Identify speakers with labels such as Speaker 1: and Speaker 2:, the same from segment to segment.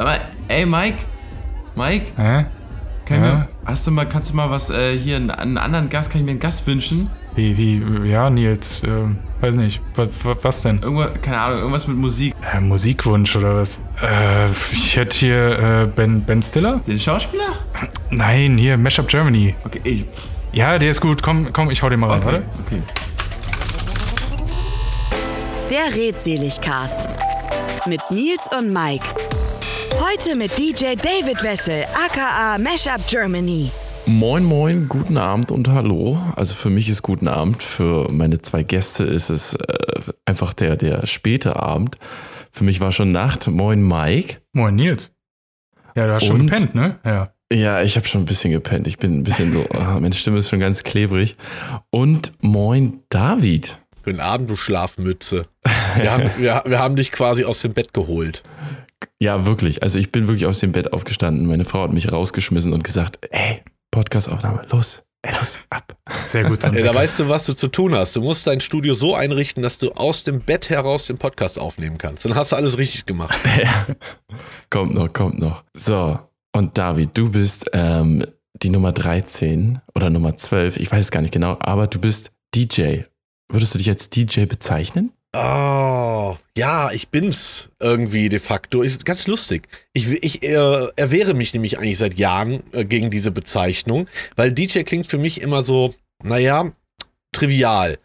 Speaker 1: Aber, ey, Mike? Mike?
Speaker 2: Hä?
Speaker 1: Kann
Speaker 2: Ja?
Speaker 1: mir, hast du mal, kannst du mal was äh, hier, einen, einen anderen Gast, kann ich mir einen Gast wünschen?
Speaker 2: Wie, wie, ja, Nils, ähm, weiß nicht, was, was denn?
Speaker 1: Irgendwo, keine Ahnung, irgendwas mit Musik.
Speaker 2: Äh, Musikwunsch oder was? Äh, ich hätte hier äh, Ben, ben Stiller?
Speaker 1: Den Schauspieler?
Speaker 2: Nein, hier, Mashup Germany.
Speaker 1: Okay, ich,
Speaker 2: Ja, der ist gut, komm, komm, ich hau den mal rein,
Speaker 1: okay,
Speaker 2: warte.
Speaker 1: okay.
Speaker 3: Der Redseligcast mit Nils und Mike. Heute mit DJ David Wessel, aka Mashup Germany.
Speaker 4: Moin, moin, guten Abend und hallo. Also für mich ist guten Abend, für meine zwei Gäste ist es äh, einfach der, der späte Abend. Für mich war schon Nacht. Moin, Mike.
Speaker 2: Moin, Nils. Ja, du hast schon
Speaker 4: Und?
Speaker 2: gepennt, ne? Ja.
Speaker 4: Ja, ich habe schon ein bisschen gepennt. Ich bin ein bisschen so, ah, meine Stimme ist schon ganz klebrig. Und moin, David.
Speaker 5: Guten Abend, du Schlafmütze. Wir haben, wir, wir haben dich quasi aus dem Bett geholt.
Speaker 4: Ja, wirklich. Also ich bin wirklich aus dem Bett aufgestanden. Meine Frau hat mich rausgeschmissen und gesagt, ey, Podcastaufnahme, los, ey, los, ab.
Speaker 2: Sehr gut.
Speaker 5: Ja, da weißt du, was du zu tun hast. Du musst dein Studio so einrichten, dass du aus dem Bett heraus den Podcast aufnehmen kannst. Dann hast du alles richtig gemacht.
Speaker 4: Kommt noch, kommt noch. So, und David, du bist ähm, die Nummer 13 oder Nummer 12, ich weiß es gar nicht genau, aber du bist DJ. Würdest du dich als DJ bezeichnen?
Speaker 5: Oh, ja, ich bin's irgendwie de facto. Ist ganz lustig. Ich, ich äh, erwehre mich nämlich eigentlich seit Jahren äh, gegen diese Bezeichnung, weil DJ klingt für mich immer so, naja, trivial.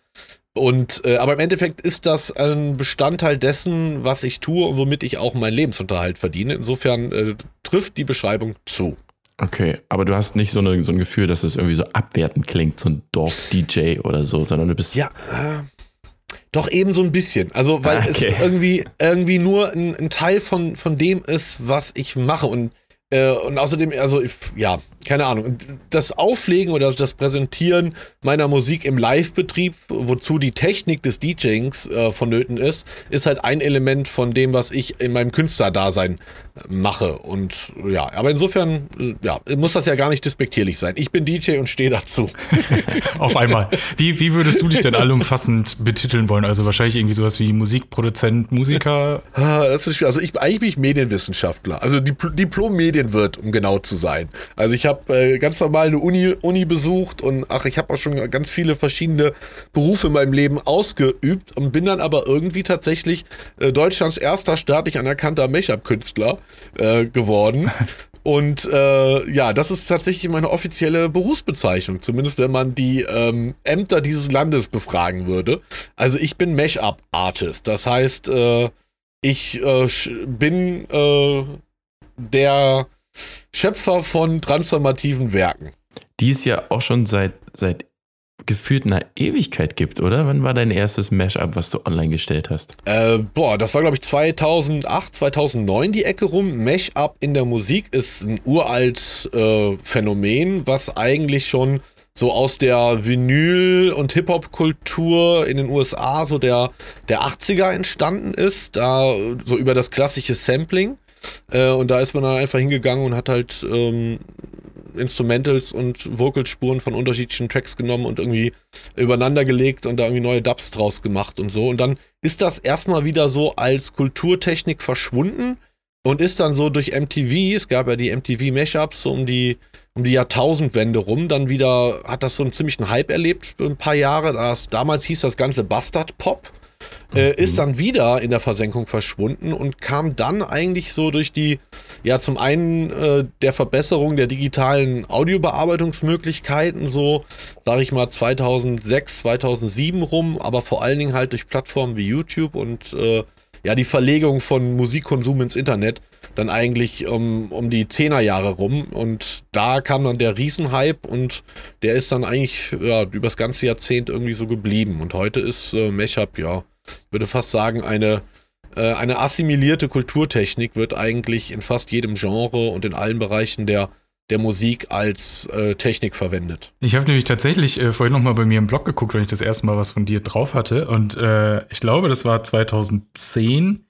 Speaker 5: Und äh, aber im Endeffekt ist das ein Bestandteil dessen, was ich tue und womit ich auch meinen Lebensunterhalt verdiene. Insofern äh, trifft die Beschreibung zu.
Speaker 4: Okay, aber du hast nicht so, eine, so ein Gefühl, dass es irgendwie so abwertend klingt, so ein Dorf-DJ oder so, sondern du bist.
Speaker 5: Ja, äh, doch eben so ein bisschen. Also, weil
Speaker 4: Okay.
Speaker 5: es irgendwie, irgendwie nur ein, ein Teil von, von dem ist, was ich mache. Und, äh, und außerdem, also, ja, keine Ahnung. Und Das Auflegen oder das Präsentieren meiner Musik im Live-Betrieb, wozu die Technik des DJings äh, vonnöten ist, ist halt ein Element von dem, was ich in meinem Künstlerdasein mache. Und ja, aber insofern, ja, muss das ja gar nicht despektierlich sein. Ich bin DJ und stehe dazu.
Speaker 2: Auf einmal. Wie, wie würdest du dich denn allumfassend betiteln wollen? Also wahrscheinlich irgendwie sowas wie Musikproduzent, Musiker.
Speaker 5: Ah, das ist schwer. Also ich eigentlich bin ich Medienwissenschaftler, also Dipl Diplom-Medienwirt, um genau zu sein. Also ich habe äh, ganz normal eine Uni, Uni besucht und ach, ich habe auch schon ganz viele verschiedene Berufe in meinem Leben ausgeübt und bin dann aber irgendwie tatsächlich äh, Deutschlands erster staatlich anerkannter Make-up-Künstler äh, geworden. Und äh, ja, das ist tatsächlich meine offizielle Berufsbezeichnung, zumindest wenn man die ähm, Ämter dieses Landes befragen würde. Also ich bin Mash-up-Artist. Das heißt, äh, ich äh, bin äh, der Schöpfer von transformativen Werken.
Speaker 4: Die es ja auch schon seit, seit gefühlt einer Ewigkeit gibt, oder? Wann war dein erstes Mashup, was du online gestellt hast?
Speaker 5: Äh, boah, das war glaube ich 2008, 2009 die Ecke rum. Mash-up in der Musik ist ein uralt äh, Phänomen, was eigentlich schon so aus der Vinyl- und Hip-Hop-Kultur in den USA so der, der 80er entstanden ist, da so über das klassische Sampling. Äh, und da ist man dann einfach hingegangen und hat halt ähm, Instrumentals und Vocalspuren von unterschiedlichen Tracks genommen und irgendwie übereinander gelegt und da irgendwie neue Dubs draus gemacht und so. Und dann ist das erstmal wieder so als Kulturtechnik verschwunden und ist dann so durch MTV, es gab ja die MTV Mashups so um die um die Jahrtausendwende rum, dann wieder hat das so einen ziemlichen Hype erlebt ein paar Jahre. Das, damals hieß das Ganze Bastard Pop. Äh, ist dann wieder in der Versenkung verschwunden und kam dann eigentlich so durch die, ja, zum einen äh, der Verbesserung der digitalen Audiobearbeitungsmöglichkeiten, so, sag ich mal, 2006, 2007 rum, aber vor allen Dingen halt durch Plattformen wie YouTube und äh, ja, die Verlegung von Musikkonsum ins Internet dann eigentlich um, um die Zehnerjahre rum. Und da kam dann der Riesenhype und der ist dann eigentlich ja, übers ganze Jahrzehnt irgendwie so geblieben. Und heute ist äh, Mashup, ja, ich würde fast sagen, eine, äh, eine assimilierte Kulturtechnik wird eigentlich in fast jedem Genre und in allen Bereichen der, der Musik als äh, Technik verwendet.
Speaker 2: Ich habe nämlich tatsächlich äh, vorhin noch mal bei mir im Blog geguckt, wenn ich das erste Mal was von dir drauf hatte. Und äh, ich glaube, das war 2010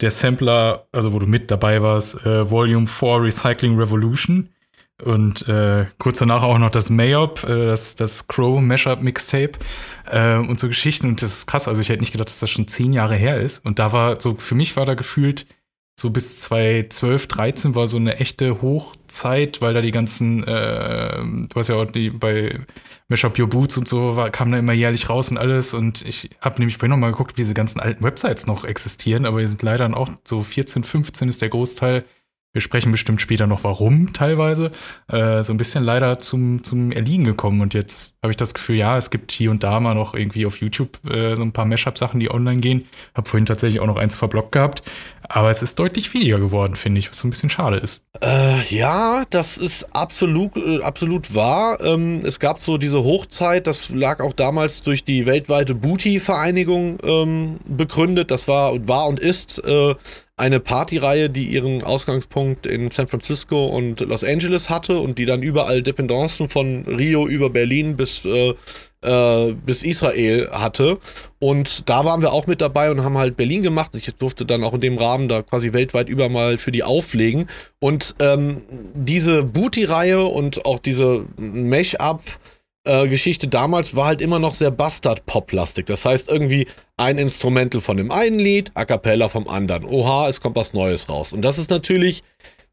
Speaker 2: der Sampler, also wo du mit dabei warst, äh, Volume 4 Recycling Revolution. Und äh, kurz danach auch noch das Mayop, äh, das, das Crow Mashup Mixtape äh, und so Geschichten. Und das ist krass. Also ich hätte nicht gedacht, dass das schon zehn Jahre her ist. Und da war so, für mich war da gefühlt so bis 2012, 13 war so eine echte Hochzeit, weil da die ganzen, äh, du hast ja auch die bei Mashup Your Boots und so, war, kam da immer jährlich raus und alles. Und ich habe nämlich vorhin noch mal geguckt, wie diese ganzen alten Websites noch existieren, aber die sind leider auch so 14, 15 ist der Großteil wir sprechen bestimmt später noch, warum teilweise, äh, so ein bisschen leider zum, zum Erliegen gekommen. Und jetzt habe ich das Gefühl, ja, es gibt hier und da mal noch irgendwie auf YouTube äh, so ein paar Mashup-Sachen, die online gehen. Habe vorhin tatsächlich auch noch eins verblockt gehabt. Aber es ist deutlich weniger geworden, finde ich, was so ein bisschen schade ist.
Speaker 5: Äh, ja, das ist absolut, äh, absolut wahr. Ähm, es gab so diese Hochzeit, das lag auch damals durch die weltweite Booty-Vereinigung ähm, begründet. Das war, war und ist äh, eine Partyreihe, die ihren Ausgangspunkt in San Francisco und Los Angeles hatte und die dann überall Dependancen von Rio über Berlin bis, äh, äh, bis Israel hatte. Und da waren wir auch mit dabei und haben halt Berlin gemacht. Ich durfte dann auch in dem Rahmen da quasi weltweit über mal für die auflegen. Und ähm, diese Booty-Reihe und auch diese Mesh-Up- äh, Geschichte damals war halt immer noch sehr Bastard-Pop-lastig. Das heißt, irgendwie ein Instrumental von dem einen Lied, A Cappella vom anderen. Oha, es kommt was Neues raus. Und das ist natürlich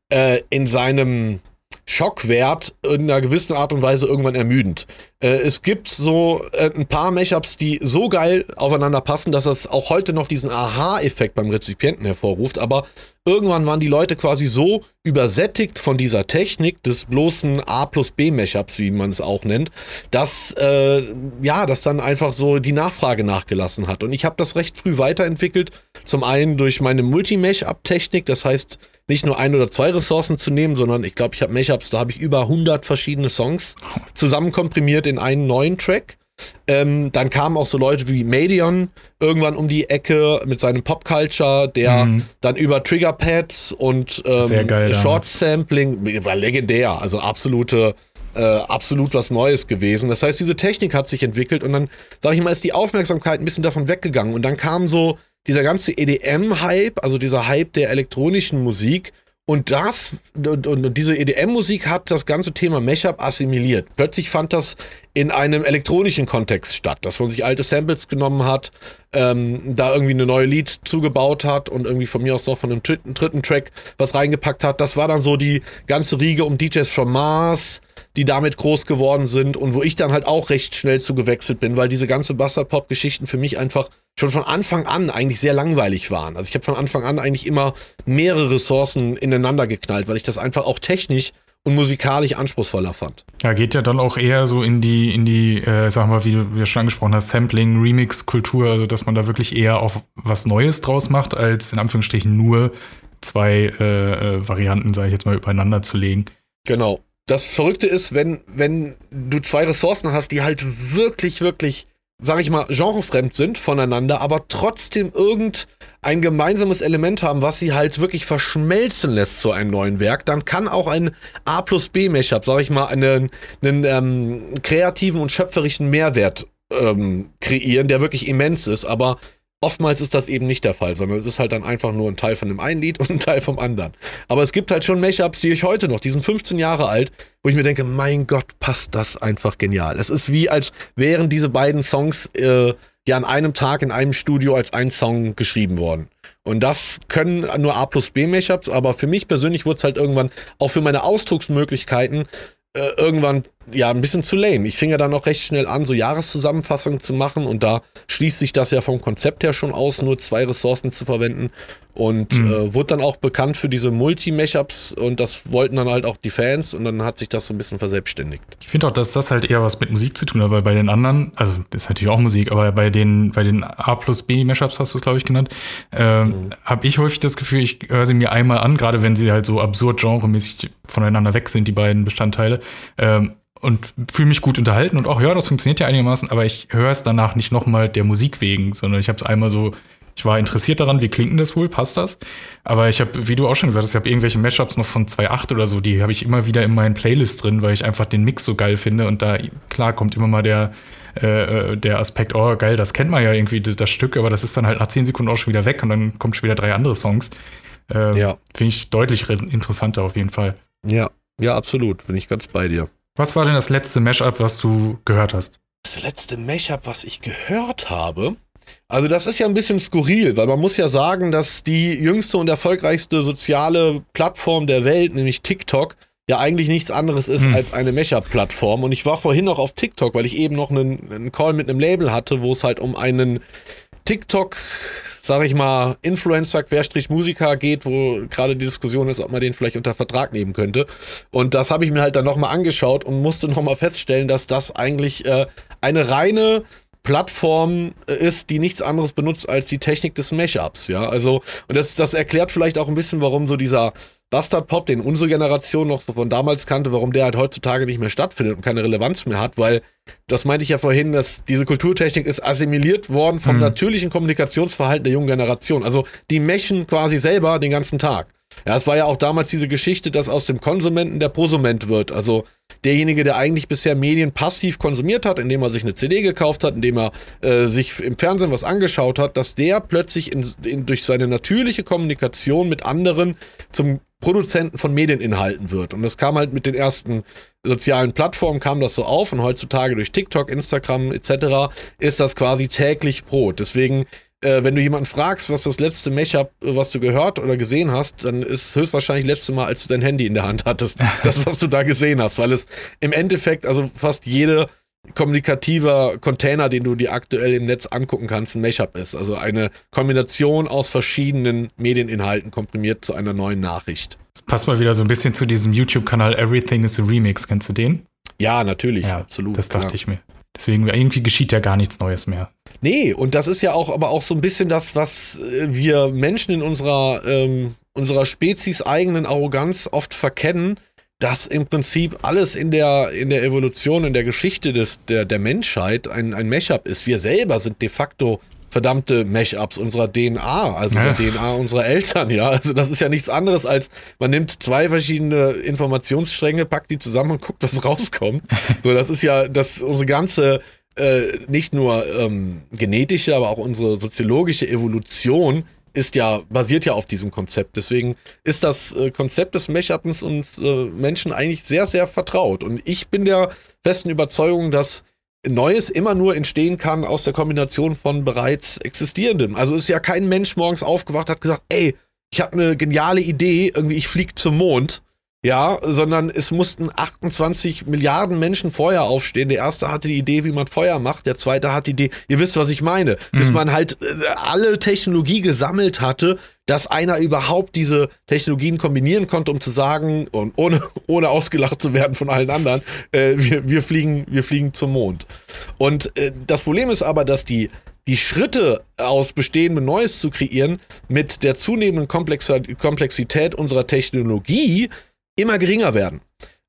Speaker 5: äh, in seinem Schockwert in einer gewissen Art und Weise irgendwann ermüdend. Äh, es gibt so äh, ein paar Mashups, die so geil aufeinander passen, dass das auch heute noch diesen Aha-Effekt beim Rezipienten hervorruft. Aber irgendwann waren die Leute quasi so übersättigt von dieser Technik des bloßen A plus B Mashups, wie man es auch nennt, dass äh, ja, das dann einfach so die Nachfrage nachgelassen hat. Und ich habe das recht früh weiterentwickelt. Zum einen durch meine Multi-Mashup-Technik, das heißt, nicht nur ein oder zwei Ressourcen zu nehmen, sondern ich glaube, ich habe Mashups, da habe ich über 100 verschiedene Songs zusammenkomprimiert in einen neuen Track. Ähm, dann kamen auch so Leute wie Medion irgendwann um die Ecke mit seinem Pop-Culture, der mhm. dann über Triggerpads und ähm, Short-Sampling, war legendär, also absolute, äh, absolut was Neues gewesen. Das heißt, diese Technik hat sich entwickelt und dann, sag ich mal, ist die Aufmerksamkeit ein bisschen davon weggegangen und dann kam so dieser ganze EDM-Hype, also dieser Hype der elektronischen Musik, und das, und, und diese EDM-Musik hat das ganze Thema Mashup assimiliert. Plötzlich fand das in einem elektronischen Kontext statt, dass man sich alte Samples genommen hat, ähm, da irgendwie eine neue Lied zugebaut hat und irgendwie von mir aus auch von einem dritten, dritten Track was reingepackt hat. Das war dann so die ganze Riege um DJs from Mars, die damit groß geworden sind und wo ich dann halt auch recht schnell zugewechselt bin, weil diese ganze Bastard-Pop-Geschichten für mich einfach schon von Anfang an eigentlich sehr langweilig waren. Also ich habe von Anfang an eigentlich immer mehrere Ressourcen ineinander geknallt, weil ich das einfach auch technisch und musikalisch anspruchsvoller fand.
Speaker 2: Ja, geht ja dann auch eher so in die, in die, äh, sag mal, wie du ja schon angesprochen hast, Sampling, Remix-Kultur, also dass man da wirklich eher auch was Neues draus macht, als in Anführungsstrichen nur zwei äh, äh, Varianten, sage ich jetzt mal, übereinander zu legen.
Speaker 5: Genau. Das Verrückte ist, wenn, wenn du zwei Ressourcen hast, die halt wirklich, wirklich sag ich mal, genrefremd sind voneinander, aber trotzdem irgendein gemeinsames Element haben, was sie halt wirklich verschmelzen lässt zu einem neuen Werk, dann kann auch ein A plus B Mashup, sag ich mal, einen, einen ähm, kreativen und schöpferischen Mehrwert ähm, kreieren, der wirklich immens ist, aber Oftmals ist das eben nicht der Fall, sondern es ist halt dann einfach nur ein Teil von dem einen Lied und ein Teil vom anderen. Aber es gibt halt schon Mashups, die ich heute noch, die sind 15 Jahre alt, wo ich mir denke, mein Gott, passt das einfach genial. Es ist wie, als wären diese beiden Songs äh, ja an einem Tag in einem Studio als ein Song geschrieben worden. Und das können nur A plus B Mashups, aber für mich persönlich wurde es halt irgendwann auch für meine Ausdrucksmöglichkeiten äh, irgendwann ja ein bisschen zu lame. Ich fing ja dann auch recht schnell an, so Jahreszusammenfassungen zu machen und da schließt sich das ja vom Konzept her schon aus, nur zwei Ressourcen zu verwenden und mhm. äh, wurde dann auch bekannt für diese Multi-Mashups und das wollten dann halt auch die Fans und dann hat sich das so ein bisschen verselbstständigt.
Speaker 2: Ich finde auch, dass das halt eher was mit Musik zu tun hat, weil bei den anderen, also das ist natürlich auch Musik, aber bei den, bei den A plus B Mashups hast du es, glaube ich, genannt, äh, mhm. habe ich häufig das Gefühl, ich höre sie mir einmal an, gerade wenn sie halt so absurd genremäßig voneinander weg sind, die beiden Bestandteile. Ähm, und fühle mich gut unterhalten und auch, ja, das funktioniert ja einigermaßen, aber ich höre es danach nicht nochmal der Musik wegen, sondern ich habe es einmal so ich war interessiert daran, wie klingt denn das wohl, passt das? Aber ich habe, wie du auch schon gesagt hast, ich habe irgendwelche Matchups noch von 2.8 oder so, die habe ich immer wieder in meinen Playlist drin, weil ich einfach den Mix so geil finde und da, klar, kommt immer mal der, äh, der Aspekt, oh geil, das kennt man ja irgendwie, das Stück, aber das ist dann halt nach 10 Sekunden auch schon wieder weg und dann kommt schon wieder drei andere Songs. Äh, ja. Finde ich deutlich interessanter auf jeden Fall.
Speaker 5: Ja, ja, absolut, bin ich ganz bei dir.
Speaker 2: Was war denn das letzte Mashup, was du gehört hast?
Speaker 5: Das letzte Mashup, was ich gehört habe, Also das ist ja ein bisschen skurril, weil man muss ja sagen, dass die jüngste und erfolgreichste soziale Plattform der Welt, nämlich TikTok, ja eigentlich nichts anderes ist hm. als eine Mecha-Plattform. Und ich war vorhin noch auf TikTok, weil ich eben noch einen, einen Call mit einem Label hatte, wo es halt um einen TikTok, sag ich mal, Influencer, Querstrich Musiker geht, wo gerade die Diskussion ist, ob man den vielleicht unter Vertrag nehmen könnte. Und das habe ich mir halt dann nochmal angeschaut und musste nochmal feststellen, dass das eigentlich äh, eine reine Plattform äh, ist, die nichts anderes benutzt als die Technik des Mashups, ja. Also, und das, das erklärt vielleicht auch ein bisschen, warum so dieser Bastard Pop, den unsere Generation noch von damals kannte, warum der halt heutzutage nicht mehr stattfindet und keine Relevanz mehr hat, weil das meinte ich ja vorhin, dass diese Kulturtechnik ist assimiliert worden vom mhm. natürlichen Kommunikationsverhalten der jungen Generation. Also die meschen quasi selber den ganzen Tag. Ja, es war ja auch damals diese Geschichte, dass aus dem Konsumenten der Prosument wird. Also derjenige, der eigentlich bisher Medien passiv konsumiert hat, indem er sich eine CD gekauft hat, indem er äh, sich im Fernsehen was angeschaut hat, dass der plötzlich in, in, durch seine natürliche Kommunikation mit anderen zum Produzenten von Medieninhalten wird. Und das kam halt mit den ersten sozialen Plattformen, kam das so auf und heutzutage durch TikTok, Instagram etc. ist das quasi täglich Brot. Deswegen äh, wenn du jemanden fragst, was das letzte Mashup, was du gehört oder gesehen hast, dann ist höchstwahrscheinlich das letzte Mal, als du dein Handy in der Hand hattest, das, was du da gesehen hast, weil es im Endeffekt, also fast jede kommunikativer Container, den du dir aktuell im Netz angucken kannst, ein Mashup ist. Also eine Kombination aus verschiedenen Medieninhalten komprimiert zu einer neuen Nachricht.
Speaker 2: Das passt mal wieder so ein bisschen zu diesem YouTube-Kanal Everything is a Remix. Kennst du den?
Speaker 5: Ja, natürlich,
Speaker 2: ja, absolut. Das dachte ja. ich mir. Deswegen irgendwie geschieht ja gar nichts Neues mehr.
Speaker 5: Nee, und das ist ja auch aber auch so ein bisschen das, was äh, wir Menschen in unserer, ähm, unserer Spezies eigenen Arroganz oft verkennen, dass im Prinzip alles in der, in der Evolution, in der Geschichte des, der, der Menschheit ein, ein Mashup ist. Wir selber sind de facto verdammte Mashups unserer DNA, also ja. der DNA unserer Eltern, ja. Also das ist ja nichts anderes als, man nimmt zwei verschiedene Informationsstränge, packt die zusammen und guckt, was rauskommt. so, das ist ja, das, unsere ganze, äh, nicht nur ähm, genetische, aber auch unsere soziologische Evolution ist ja, basiert ja auf diesem Konzept. Deswegen ist das äh, Konzept des Mashups uns äh, Menschen eigentlich sehr, sehr vertraut. Und ich bin der festen Überzeugung, dass Neues immer nur entstehen kann aus der Kombination von bereits existierendem. Also ist ja kein Mensch morgens aufgewacht, hat gesagt, ey, ich habe eine geniale Idee, irgendwie ich flieg zum Mond. Ja, sondern es mussten 28 Milliarden Menschen vorher aufstehen. Der erste hatte die Idee, wie man Feuer macht. Der zweite hat die Idee, ihr wisst, was ich meine, mhm. bis man halt äh, alle Technologie gesammelt hatte, dass einer überhaupt diese Technologien kombinieren konnte, um zu sagen, und ohne, ohne ausgelacht zu werden von allen anderen, äh, wir, wir, fliegen, wir fliegen zum Mond. Und äh, das Problem ist aber, dass die die Schritte aus Bestehendem Neues zu kreieren mit der zunehmenden Komplexität unserer Technologie immer geringer werden.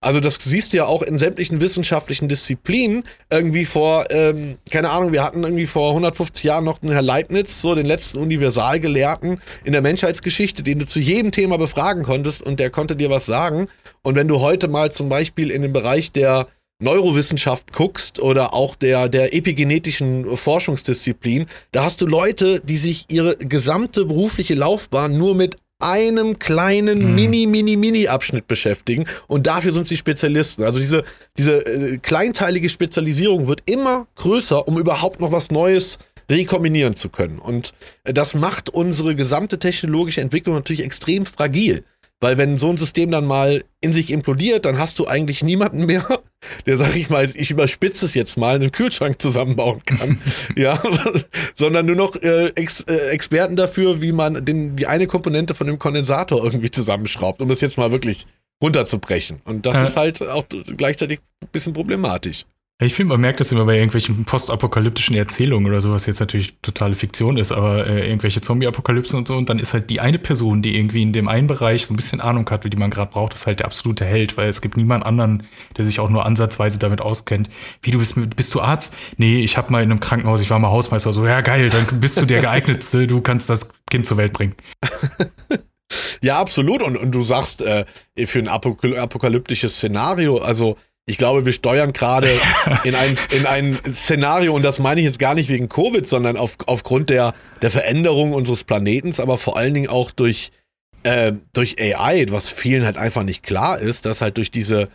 Speaker 5: Also das siehst du ja auch in sämtlichen wissenschaftlichen Disziplinen. Irgendwie vor, ähm, keine Ahnung, wir hatten irgendwie vor 150 Jahren noch einen Herr Leibniz, so den letzten Universalgelehrten in der Menschheitsgeschichte, den du zu jedem Thema befragen konntest und der konnte dir was sagen. Und wenn du heute mal zum Beispiel in den Bereich der Neurowissenschaft guckst oder auch der, der epigenetischen Forschungsdisziplin, da hast du Leute, die sich ihre gesamte berufliche Laufbahn nur mit einem kleinen hm. Mini, Mini, Mini-Abschnitt beschäftigen und dafür sind sie Spezialisten. Also diese, diese äh, kleinteilige Spezialisierung wird immer größer, um überhaupt noch was Neues rekombinieren zu können. Und äh, das macht unsere gesamte technologische Entwicklung natürlich extrem fragil. Weil wenn so ein System dann mal in sich implodiert, dann hast du eigentlich niemanden mehr, der, sag ich mal, ich überspitze es jetzt mal, einen Kühlschrank zusammenbauen kann. ja, sondern nur noch äh, Ex, äh, Experten dafür, wie man den, die eine Komponente von dem Kondensator irgendwie zusammenschraubt, um das jetzt mal wirklich runterzubrechen. Und das ja. ist halt auch gleichzeitig ein bisschen problematisch.
Speaker 2: Ich finde, man merkt das immer bei irgendwelchen postapokalyptischen Erzählungen oder so, was jetzt natürlich totale Fiktion ist, aber äh, irgendwelche Zombie-Apokalypsen und so. Und dann ist halt die eine Person, die irgendwie in dem einen Bereich so ein bisschen Ahnung hat, wie die man gerade braucht, ist halt der absolute Held, weil es gibt niemanden anderen, der sich auch nur ansatzweise damit auskennt. Wie du bist, bist du Arzt? Nee, ich habe mal in einem Krankenhaus, ich war mal Hausmeister. So, ja geil, dann bist du der geeignetste, du kannst das Kind zur Welt bringen.
Speaker 5: ja, absolut. Und, und du sagst, äh, für ein apokalyptisches Szenario, also ich glaube, wir steuern gerade in ein, in ein Szenario, und das meine ich jetzt gar nicht wegen Covid, sondern auf, aufgrund der, der Veränderung unseres Planetens, aber vor allen Dingen auch durch, äh, durch AI, was vielen halt einfach nicht klar ist, dass halt durch diese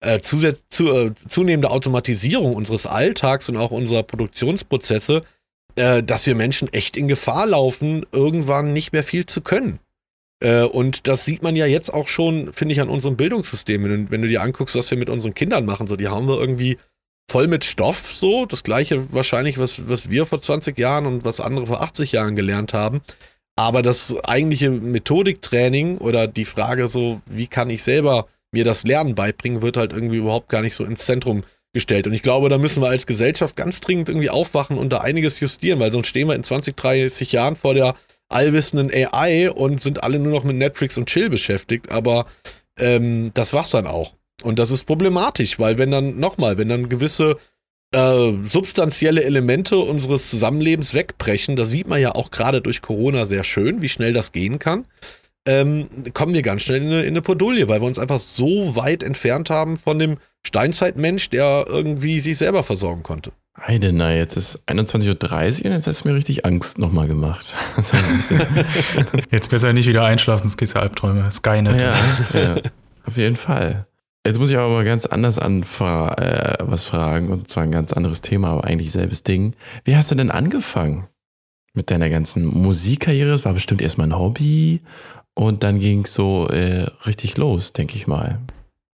Speaker 5: äh, zusätz, zu, äh, zunehmende Automatisierung unseres Alltags und auch unserer Produktionsprozesse äh, dass wir Menschen echt in Gefahr laufen, irgendwann nicht mehr viel zu können. Äh, und das sieht man ja jetzt auch schon, finde ich, an unserem Bildungssystem. Wenn, wenn, du dir anguckst, was wir mit unseren Kindern machen, so, die haben wir irgendwie voll mit Stoff, so. Das gleiche wahrscheinlich, was, was wir vor 20 Jahren und was andere vor 80 Jahren gelernt haben. Aber das eigentliche Methodiktraining oder die Frage so, wie kann ich selber mir das Lernen beibringen, wird halt irgendwie überhaupt gar nicht so ins Zentrum gestellt. Und ich glaube, da müssen wir als Gesellschaft ganz dringend irgendwie aufwachen und da einiges justieren, weil sonst stehen wir in 20, 30 Jahren vor der allwissenden AI und sind alle nur noch mit Netflix und Chill beschäftigt. Aber ähm, das war's dann auch. Und das ist problematisch, weil wenn dann, nochmal, wenn dann gewisse äh, substanzielle Elemente unseres Zusammenlebens wegbrechen, das sieht man ja auch gerade durch Corona sehr schön, wie schnell das gehen kann, ähm, kommen wir ganz schnell in eine, in eine Podulie, weil wir uns einfach so weit entfernt haben von dem Steinzeitmensch, der irgendwie sich selber versorgen konnte.
Speaker 4: Heidenei, jetzt ist 21.30 Uhr und jetzt hast du mir richtig Angst nochmal gemacht.
Speaker 2: jetzt besser nicht wieder einschlafen, sonst gehst du Albträume. Skynet.
Speaker 4: Ja, ja, auf jeden Fall. Jetzt muss ich aber mal ganz anders anfra äh, was fragen und zwar ein ganz anderes Thema, aber eigentlich selbes Ding. Wie hast du denn angefangen mit deiner ganzen Musikkarriere? Das war bestimmt erstmal ein Hobby und dann ging es so äh, richtig los, denke ich mal.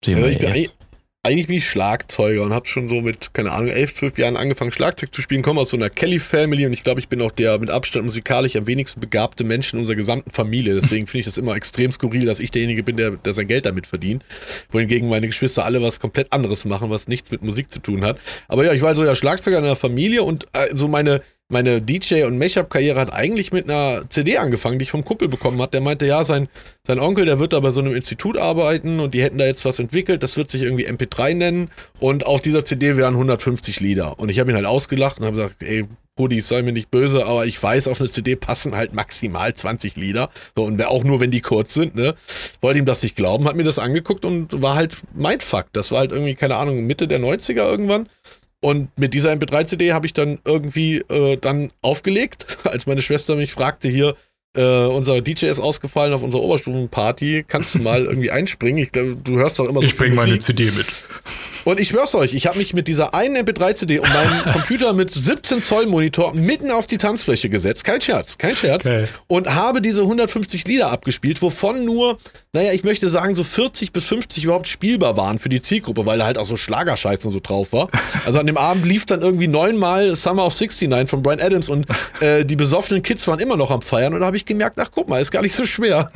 Speaker 5: Sehen wir jetzt eigentlich bin ich Schlagzeuger und habe schon so mit, keine Ahnung, elf, zwölf Jahren angefangen, Schlagzeug zu spielen, komme aus so einer Kelly-Family und ich glaube, ich bin auch der mit Abstand musikalisch am wenigsten begabte Mensch in unserer gesamten Familie. Deswegen finde ich das immer extrem skurril, dass ich derjenige bin, der, der sein Geld damit verdient. Wohingegen meine Geschwister alle was komplett anderes machen, was nichts mit Musik zu tun hat. Aber ja, ich war so der Schlagzeuger in der Familie und äh, so meine meine DJ- und Make-up-Karriere hat eigentlich mit einer CD angefangen, die ich vom Kumpel bekommen hat. Der meinte, ja, sein, sein Onkel, der wird da bei so einem Institut arbeiten und die hätten da jetzt was entwickelt. Das wird sich irgendwie MP3 nennen und auf dieser CD wären 150 Lieder. Und ich habe ihn halt ausgelacht und habe gesagt, ey, Brudi, sei mir nicht böse, aber ich weiß, auf eine CD passen halt maximal 20 Lieder. So, und auch nur, wenn die kurz sind, ne? Wollte ihm das nicht glauben, hat mir das angeguckt und war halt mein Fakt. Das war halt irgendwie, keine Ahnung, Mitte der 90er irgendwann. Und mit dieser MP3-CD habe ich dann irgendwie äh, dann aufgelegt, als meine Schwester mich fragte hier, äh, unser DJ ist ausgefallen auf unserer Oberstufenparty, kannst du mal irgendwie einspringen? Ich glaube, du hörst doch immer
Speaker 2: so Ich bringe meine CD mit.
Speaker 5: Und ich schwör's euch, ich habe mich mit dieser einen MP3-CD und meinem Computer mit 17 Zoll Monitor mitten auf die Tanzfläche gesetzt. Kein Scherz, kein Scherz. Okay. Und habe diese 150 Lieder abgespielt, wovon nur, naja, ich möchte sagen, so 40 bis 50 überhaupt spielbar waren für die Zielgruppe, weil da halt auch so Schlagerscheiß und so drauf war. Also an dem Abend lief dann irgendwie neunmal Summer of 69 von Brian Adams und äh, die besoffenen Kids waren immer noch am Feiern und da habe ich gemerkt, ach guck mal, ist gar nicht so schwer.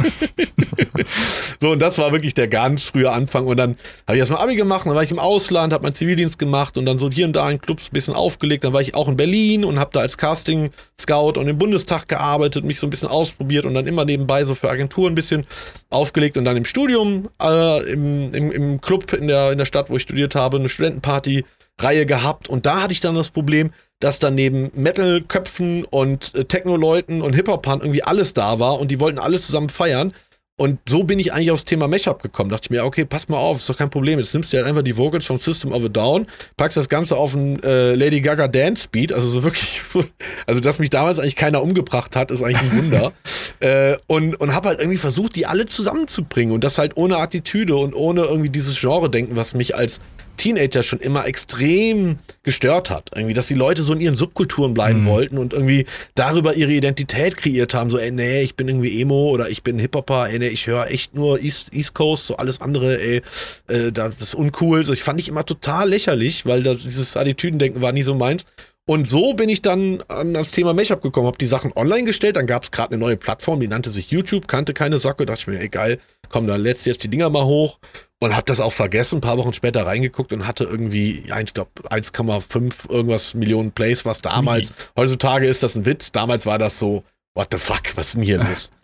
Speaker 5: so, und das war wirklich der ganz frühe Anfang. Und dann habe ich erstmal Abi gemacht, dann war ich im Ausland, habe meinen Zivildienst gemacht und dann so hier und da in Clubs ein bisschen aufgelegt. Dann war ich auch in Berlin und habe da als Casting-Scout und im Bundestag gearbeitet, mich so ein bisschen ausprobiert und dann immer nebenbei so für Agenturen ein bisschen aufgelegt und dann im Studium, äh, im, im, im Club in der, in der Stadt, wo ich studiert habe, eine Studentenparty Reihe gehabt und da hatte ich dann das Problem, dass dann neben Metal-Köpfen und äh, Techno-Leuten und Hip-Hop-Pan irgendwie alles da war und die wollten alle zusammen feiern. Und so bin ich eigentlich aufs Thema Mashup gekommen. Dachte ich mir, okay, pass mal auf, ist doch kein Problem. Jetzt nimmst du halt einfach die Vocals vom System of a Down, packst das Ganze auf einen äh, Lady Gaga Dance Beat, also so wirklich, also dass mich damals eigentlich keiner umgebracht hat, ist eigentlich ein Wunder. äh, und und habe halt irgendwie versucht, die alle zusammenzubringen und das halt ohne Attitüde und ohne irgendwie dieses Genre-Denken, was mich als Teenager schon immer extrem gestört hat. Irgendwie, dass die Leute so in ihren Subkulturen bleiben mhm. wollten und irgendwie darüber ihre Identität kreiert haben. So, ey, nee, ich bin irgendwie Emo oder ich bin Hip-Hopper, ey, nee, ich höre echt nur East, East Coast, so alles andere, ey, äh, das ist uncool. So, ich fand ich immer total lächerlich, weil das, dieses Attitüdendenken war nie so meins. Und so bin ich dann an das Thema Make-up gekommen, habe die Sachen online gestellt, dann gab es gerade eine neue Plattform, die nannte sich YouTube, kannte keine Socke, dachte ich mir, ey geil, komm, dann lädst jetzt die Dinger mal hoch und habe das auch vergessen, ein paar Wochen später reingeguckt und hatte irgendwie, ja, ich glaube, 1,5 irgendwas Millionen Plays, was damals, mhm. heutzutage ist das ein Witz, damals war das so, what the fuck, was ist denn hier los?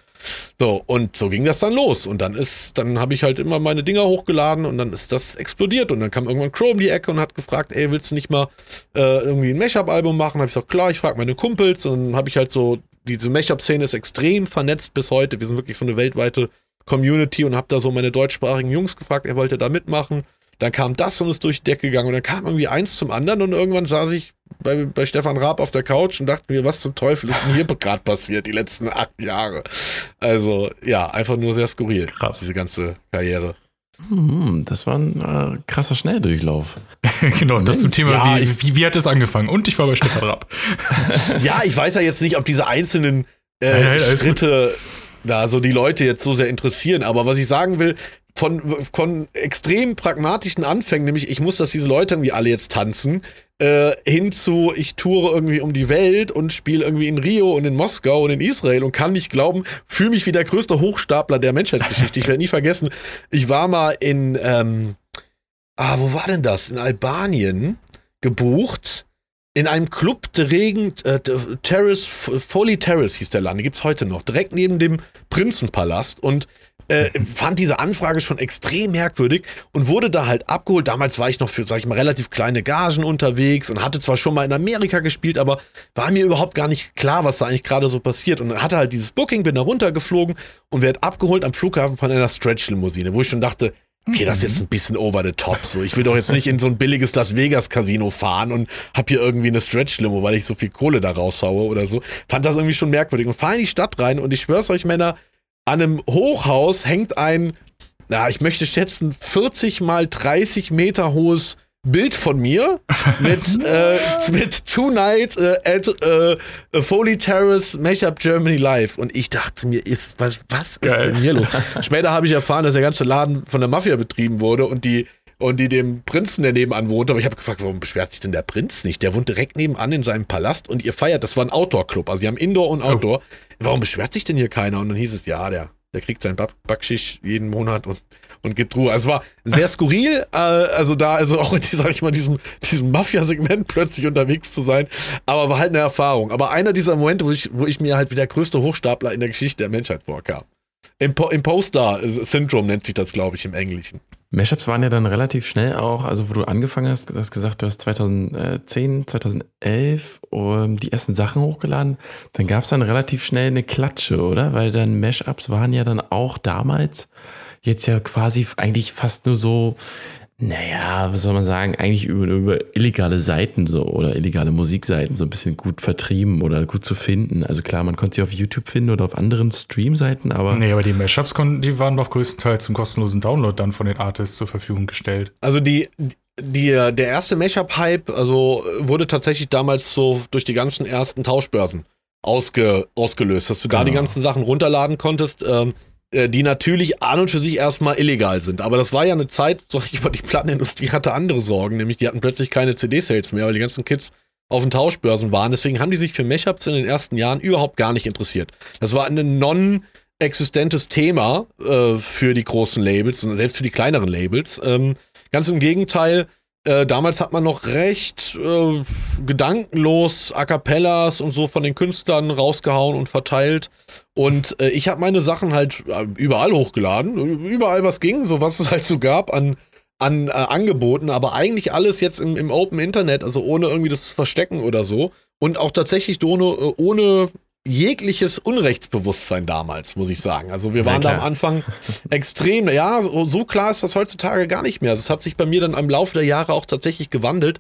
Speaker 5: So, und so ging das dann los. Und dann ist, dann habe ich halt immer meine Dinger hochgeladen und dann ist das explodiert. Und dann kam irgendwann Chrome die Ecke und hat gefragt, ey, willst du nicht mal äh, irgendwie ein Mashup-Album machen? Habe ich gesagt, klar, ich frage meine Kumpels. Und dann habe ich halt so, diese Mashup-Szene ist extrem vernetzt bis heute. Wir sind wirklich so eine weltweite Community und habe da so meine deutschsprachigen Jungs gefragt, er wollte da mitmachen. Dann kam das und ist durch die Decke gegangen und dann kam irgendwie eins zum anderen und irgendwann saß ich bei, bei Stefan Raab auf der Couch und dachte mir, was zum Teufel ist denn hier gerade passiert, die letzten acht Jahre? Also ja, einfach nur sehr skurril,
Speaker 2: Krass.
Speaker 5: diese ganze Karriere.
Speaker 4: Hm, das war ein äh, krasser Schnelldurchlauf.
Speaker 2: genau, das zum Thema,
Speaker 5: Ja,
Speaker 2: wie,
Speaker 5: ich-
Speaker 2: wie, wie hat es angefangen? Und ich war bei Stefan Rapp.
Speaker 5: Ja, ich weiß ja jetzt nicht, ob diese einzelnen
Speaker 2: Nein,
Speaker 5: äh,
Speaker 2: nein, alles
Speaker 5: Schritte da so die Leute jetzt so sehr interessieren. Aber was ich sagen will, von, von extrem pragmatischen Anfängen, nämlich ich muss, dass diese Leute irgendwie alle jetzt tanzen, äh, hin zu ich toure irgendwie um die Welt und spiele irgendwie in Rio und in Moskau und in Israel und kann nicht glauben, fühle mich wie der größte Hochstapler der Menschheitsgeschichte. Ich werde nie vergessen, ich war mal in, ähm, ah, wo war denn das? In Albanien gebucht in einem Club der Regen, äh, Terrace, Foley Terrace hieß der Laden, die gibt's heute noch, direkt neben dem Prinzenpalast und äh, fand diese Anfrage schon extrem merkwürdig und wurde da halt abgeholt. Damals war ich noch für, sag ich mal, relativ kleine Gagen unterwegs und hatte zwar schon mal in Amerika gespielt, aber war mir überhaupt gar nicht klar, was da eigentlich gerade so passiert. Und hatte halt dieses Booking, bin da runtergeflogen und werd abgeholt am Flughafen von einer Stretch-Limousine, wo ich schon dachte, okay, das ist jetzt ein bisschen over the top. So, ich will doch jetzt nicht in so ein billiges Las Vegas Casino fahren und hab hier irgendwie eine Stretch-Limo, weil ich so viel Kohle da raushaue oder so. Fand das irgendwie schon merkwürdig und fahr in die Stadt rein und ich schwör's euch, Männer, an einem Hochhaus hängt ein, na, ich möchte schätzen, 40 mal 30 Meter hohes Bild von mir mit, äh, mit Tonight äh, at äh, Foley Terrace Mashup Germany Live. Und ich dachte mir, ist, was, was ist
Speaker 2: Geil.
Speaker 5: denn hier los? Später habe ich erfahren, dass der ganze Laden von der Mafia betrieben wurde und die und die dem Prinzen, der nebenan wohnte, aber ich habe gefragt, warum beschwert sich denn der Prinz nicht? Der wohnt direkt nebenan in seinem Palast und ihr feiert, das war ein Outdoor-Club, also die haben Indoor und Outdoor. Warum beschwert sich denn hier keiner? Und dann hieß es, ja, der, der kriegt Bak- Backschisch jeden Monat und, und gibt Ruhe. Also es war sehr skurril, äh, also da, also auch in, sag ich mal, diesem, diesem Mafia-Segment plötzlich unterwegs zu sein, aber war halt eine Erfahrung. Aber einer dieser Momente, wo ich, wo ich mir halt wie der größte Hochstapler in der Geschichte der Menschheit vorkam. Impo Imposter-Syndrom nennt sich das, glaube ich, im Englischen.
Speaker 4: Mashups waren ja dann relativ schnell auch, also wo du angefangen hast, du hast gesagt, du hast 2010, 2011 um, die ersten Sachen hochgeladen. Dann gab es dann relativ schnell eine Klatsche, oder? Weil dann Mashups waren ja dann auch damals jetzt ja quasi eigentlich fast nur so, naja, was soll man sagen, eigentlich über, über illegale Seiten so oder illegale Musikseiten so ein bisschen gut vertrieben oder gut zu finden. Also klar, man konnte sie auf YouTube finden oder auf anderen Streamseiten, aber
Speaker 2: Nee, aber die Mashups, konnten- die waren doch größtenteils zum kostenlosen Download dann von den Artists zur Verfügung gestellt.
Speaker 5: Also die, die, der erste Mashup-Hype, also wurde tatsächlich damals so durch die ganzen ersten Tauschbörsen ausge, ausgelöst, dass du da die
Speaker 4: Genau.
Speaker 5: ganzen Sachen runterladen konntest, ähm, äh, die natürlich an und für sich erstmal illegal sind. Aber das war ja eine Zeit, sag ich mal, die Plattenindustrie hatte andere Sorgen, nämlich die hatten plötzlich keine CD-Sales mehr, weil die ganzen Kids auf den Tauschbörsen waren. Deswegen haben die sich für Mashups in den ersten Jahren überhaupt gar nicht interessiert. Das war ein non-existentes Thema äh, für die großen Labels und selbst für die kleineren Labels. Ähm, ganz im Gegenteil, äh, damals hat man noch recht äh, gedankenlos A Cappellas und so von den Künstlern rausgehauen und verteilt. Und äh, ich habe meine Sachen halt äh, überall hochgeladen, überall was ging, so was es halt so gab an, an äh, Angeboten, aber eigentlich alles jetzt im, im Open Internet, also ohne irgendwie das Verstecken oder so. Und auch tatsächlich ohne, ohne jegliches Unrechtsbewusstsein damals, muss ich sagen. Also wir
Speaker 4: Ja,
Speaker 5: waren da am. Anfang extrem, ja, so klar ist das heutzutage gar nicht mehr. Also es hat sich bei mir dann im Laufe der Jahre auch tatsächlich gewandelt,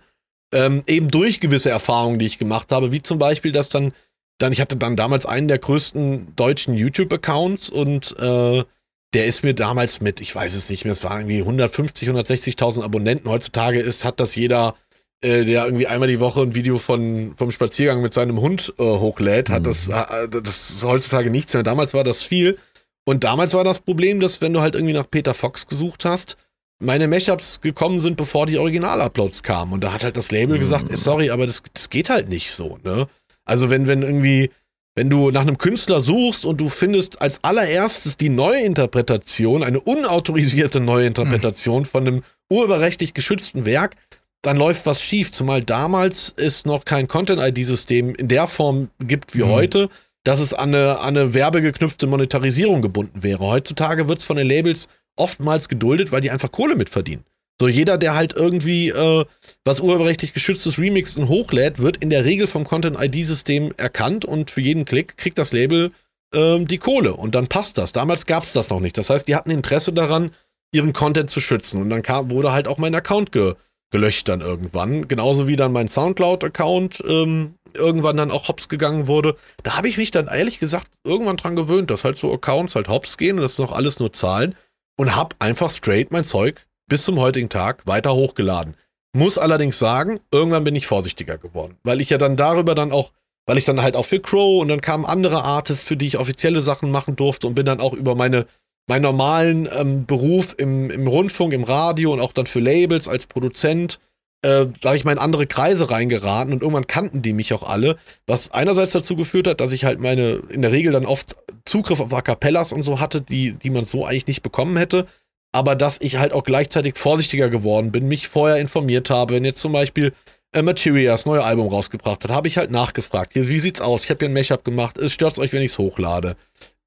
Speaker 5: ähm, eben durch gewisse Erfahrungen, die ich gemacht habe, wie zum Beispiel, dass dann, dann ich hatte dann damals einen der größten deutschen YouTube-Accounts und äh, der ist mir damals mit, ich weiß es nicht mehr, es waren irgendwie 150, 160.000 Abonnenten. Heutzutage ist, hat das jeder, äh, der irgendwie einmal die Woche ein Video von, vom Spaziergang mit seinem Hund äh, hochlädt, hat
Speaker 4: Mhm.
Speaker 5: das, äh, das ist heutzutage nichts mehr. Damals war das viel. Und damals war das Problem, dass wenn du halt irgendwie nach Peter Fox gesucht hast, meine Mashups gekommen sind, bevor die Original-Uploads kamen. Und da hat halt das Label
Speaker 4: Mhm.
Speaker 5: gesagt, ey, sorry, aber das, das geht halt nicht so, ne? Also wenn, wenn irgendwie, wenn du nach einem Künstler suchst und du findest als allererstes die Neuinterpretation, eine unautorisierte Neuinterpretation von einem urheberrechtlich geschützten Werk, dann läuft was schief. Zumal damals es noch kein Content-ID-System in der Form gibt wie
Speaker 2: Mhm.
Speaker 5: heute, dass es an eine, an eine werbegeknüpfte Monetarisierung gebunden wäre. Heutzutage wird es von den Labels oftmals geduldet, weil die einfach Kohle mitverdienen. So jeder, der halt irgendwie äh, was urheberrechtlich geschütztes remixt und hochlädt, wird in der Regel vom Content-ID-System erkannt und für jeden Klick kriegt das Label ähm, die Kohle und dann passt das. Damals gab es das noch nicht. Das heißt, die hatten Interesse daran, ihren Content zu schützen und dann kam, wurde halt auch mein Account ge gelöscht dann irgendwann. Genauso wie dann mein Soundcloud-Account ähm, irgendwann dann auch hops gegangen wurde. Da habe ich mich dann ehrlich gesagt irgendwann dran gewöhnt, dass halt so Accounts halt hops gehen und das ist noch alles nur Zahlen. und habe einfach straight mein Zeug bis zum heutigen Tag weiter hochgeladen. Muss allerdings sagen, irgendwann bin ich vorsichtiger geworden, weil ich ja dann darüber dann auch, weil ich dann halt auch für Crow und dann kamen andere Artists, für die ich offizielle Sachen machen durfte und bin dann auch über meine meinen normalen ähm, Beruf im, im Rundfunk, im Radio und auch dann für Labels als Produzent äh, sag ich mal, in andere Kreise reingeraten und irgendwann kannten die mich auch alle, was einerseits dazu geführt hat, dass ich halt meine, in der Regel dann oft Zugriff auf A und so hatte, die, die man so eigentlich nicht bekommen hätte, aber dass ich halt auch gleichzeitig vorsichtiger geworden bin, mich vorher informiert habe, wenn jetzt zum Beispiel äh, Materia neue Album rausgebracht hat, habe ich halt nachgefragt, hier, wie sieht's aus? Ich habe hier ein Mashup gemacht, es stört euch, wenn ich es hochlade.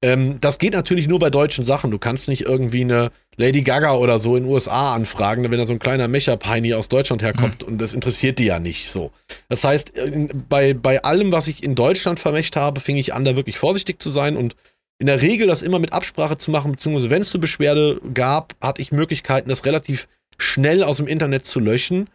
Speaker 5: Ähm, das geht natürlich nur bei deutschen Sachen. Du kannst nicht irgendwie eine Lady Gaga oder so in den USA anfragen, wenn da so ein kleiner Mecha-Peini aus Deutschland herkommt mhm. und das interessiert die ja nicht so. Das heißt, in, bei, bei allem, was ich in Deutschland vermächt habe, fing ich an, da wirklich vorsichtig zu sein und in der Regel das immer mit Absprache zu machen, beziehungsweise wenn es eine Beschwerde gab, hatte ich Möglichkeiten, das relativ schnell aus dem Internet zu löschen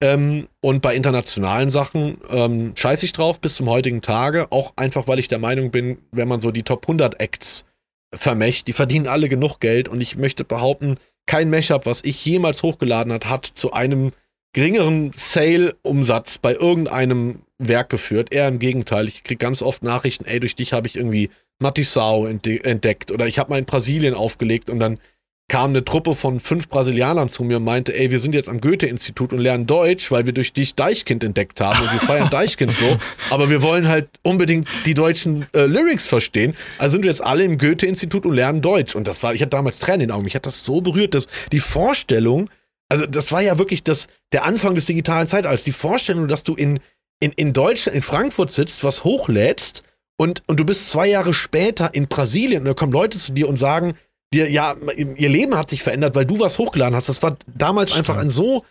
Speaker 5: ähm, und bei internationalen Sachen ähm, scheiße ich drauf bis zum heutigen Tage. Auch einfach, weil ich der Meinung bin, wenn man so die Top 100 Acts vermächt, die verdienen alle genug Geld und ich möchte behaupten, kein Mashup, was ich jemals hochgeladen hat, hat zu einem geringeren Sale-Umsatz bei irgendeinem Werk geführt. Eher im Gegenteil. Ich kriege ganz oft Nachrichten, ey, durch dich habe ich irgendwie Matisau entdeckt oder ich habe mal in Brasilien aufgelegt und dann kam eine Truppe von fünf Brasilianern zu mir und meinte, ey, wir sind jetzt am Goethe-Institut und lernen Deutsch, weil wir durch dich Deichkind entdeckt haben und wir feiern Deichkind so, aber wir wollen halt unbedingt die deutschen äh, Lyrics verstehen. Also sind wir jetzt alle im Goethe-Institut und lernen Deutsch. Und das war, ich hatte damals Tränen in den Augen. Mich hat das so berührt, dass die Vorstellung, also das war ja wirklich das, der Anfang des digitalen Zeitalters, die Vorstellung, dass du in, in, in Deutschland, in Frankfurt sitzt, was hochlädst und, und du bist zwei Jahre später in Brasilien und da kommen Leute zu dir und sagen, dir, ja, ihr Leben hat sich verändert, weil du was hochgeladen hast. Das war damals Stimmt. einfach ein so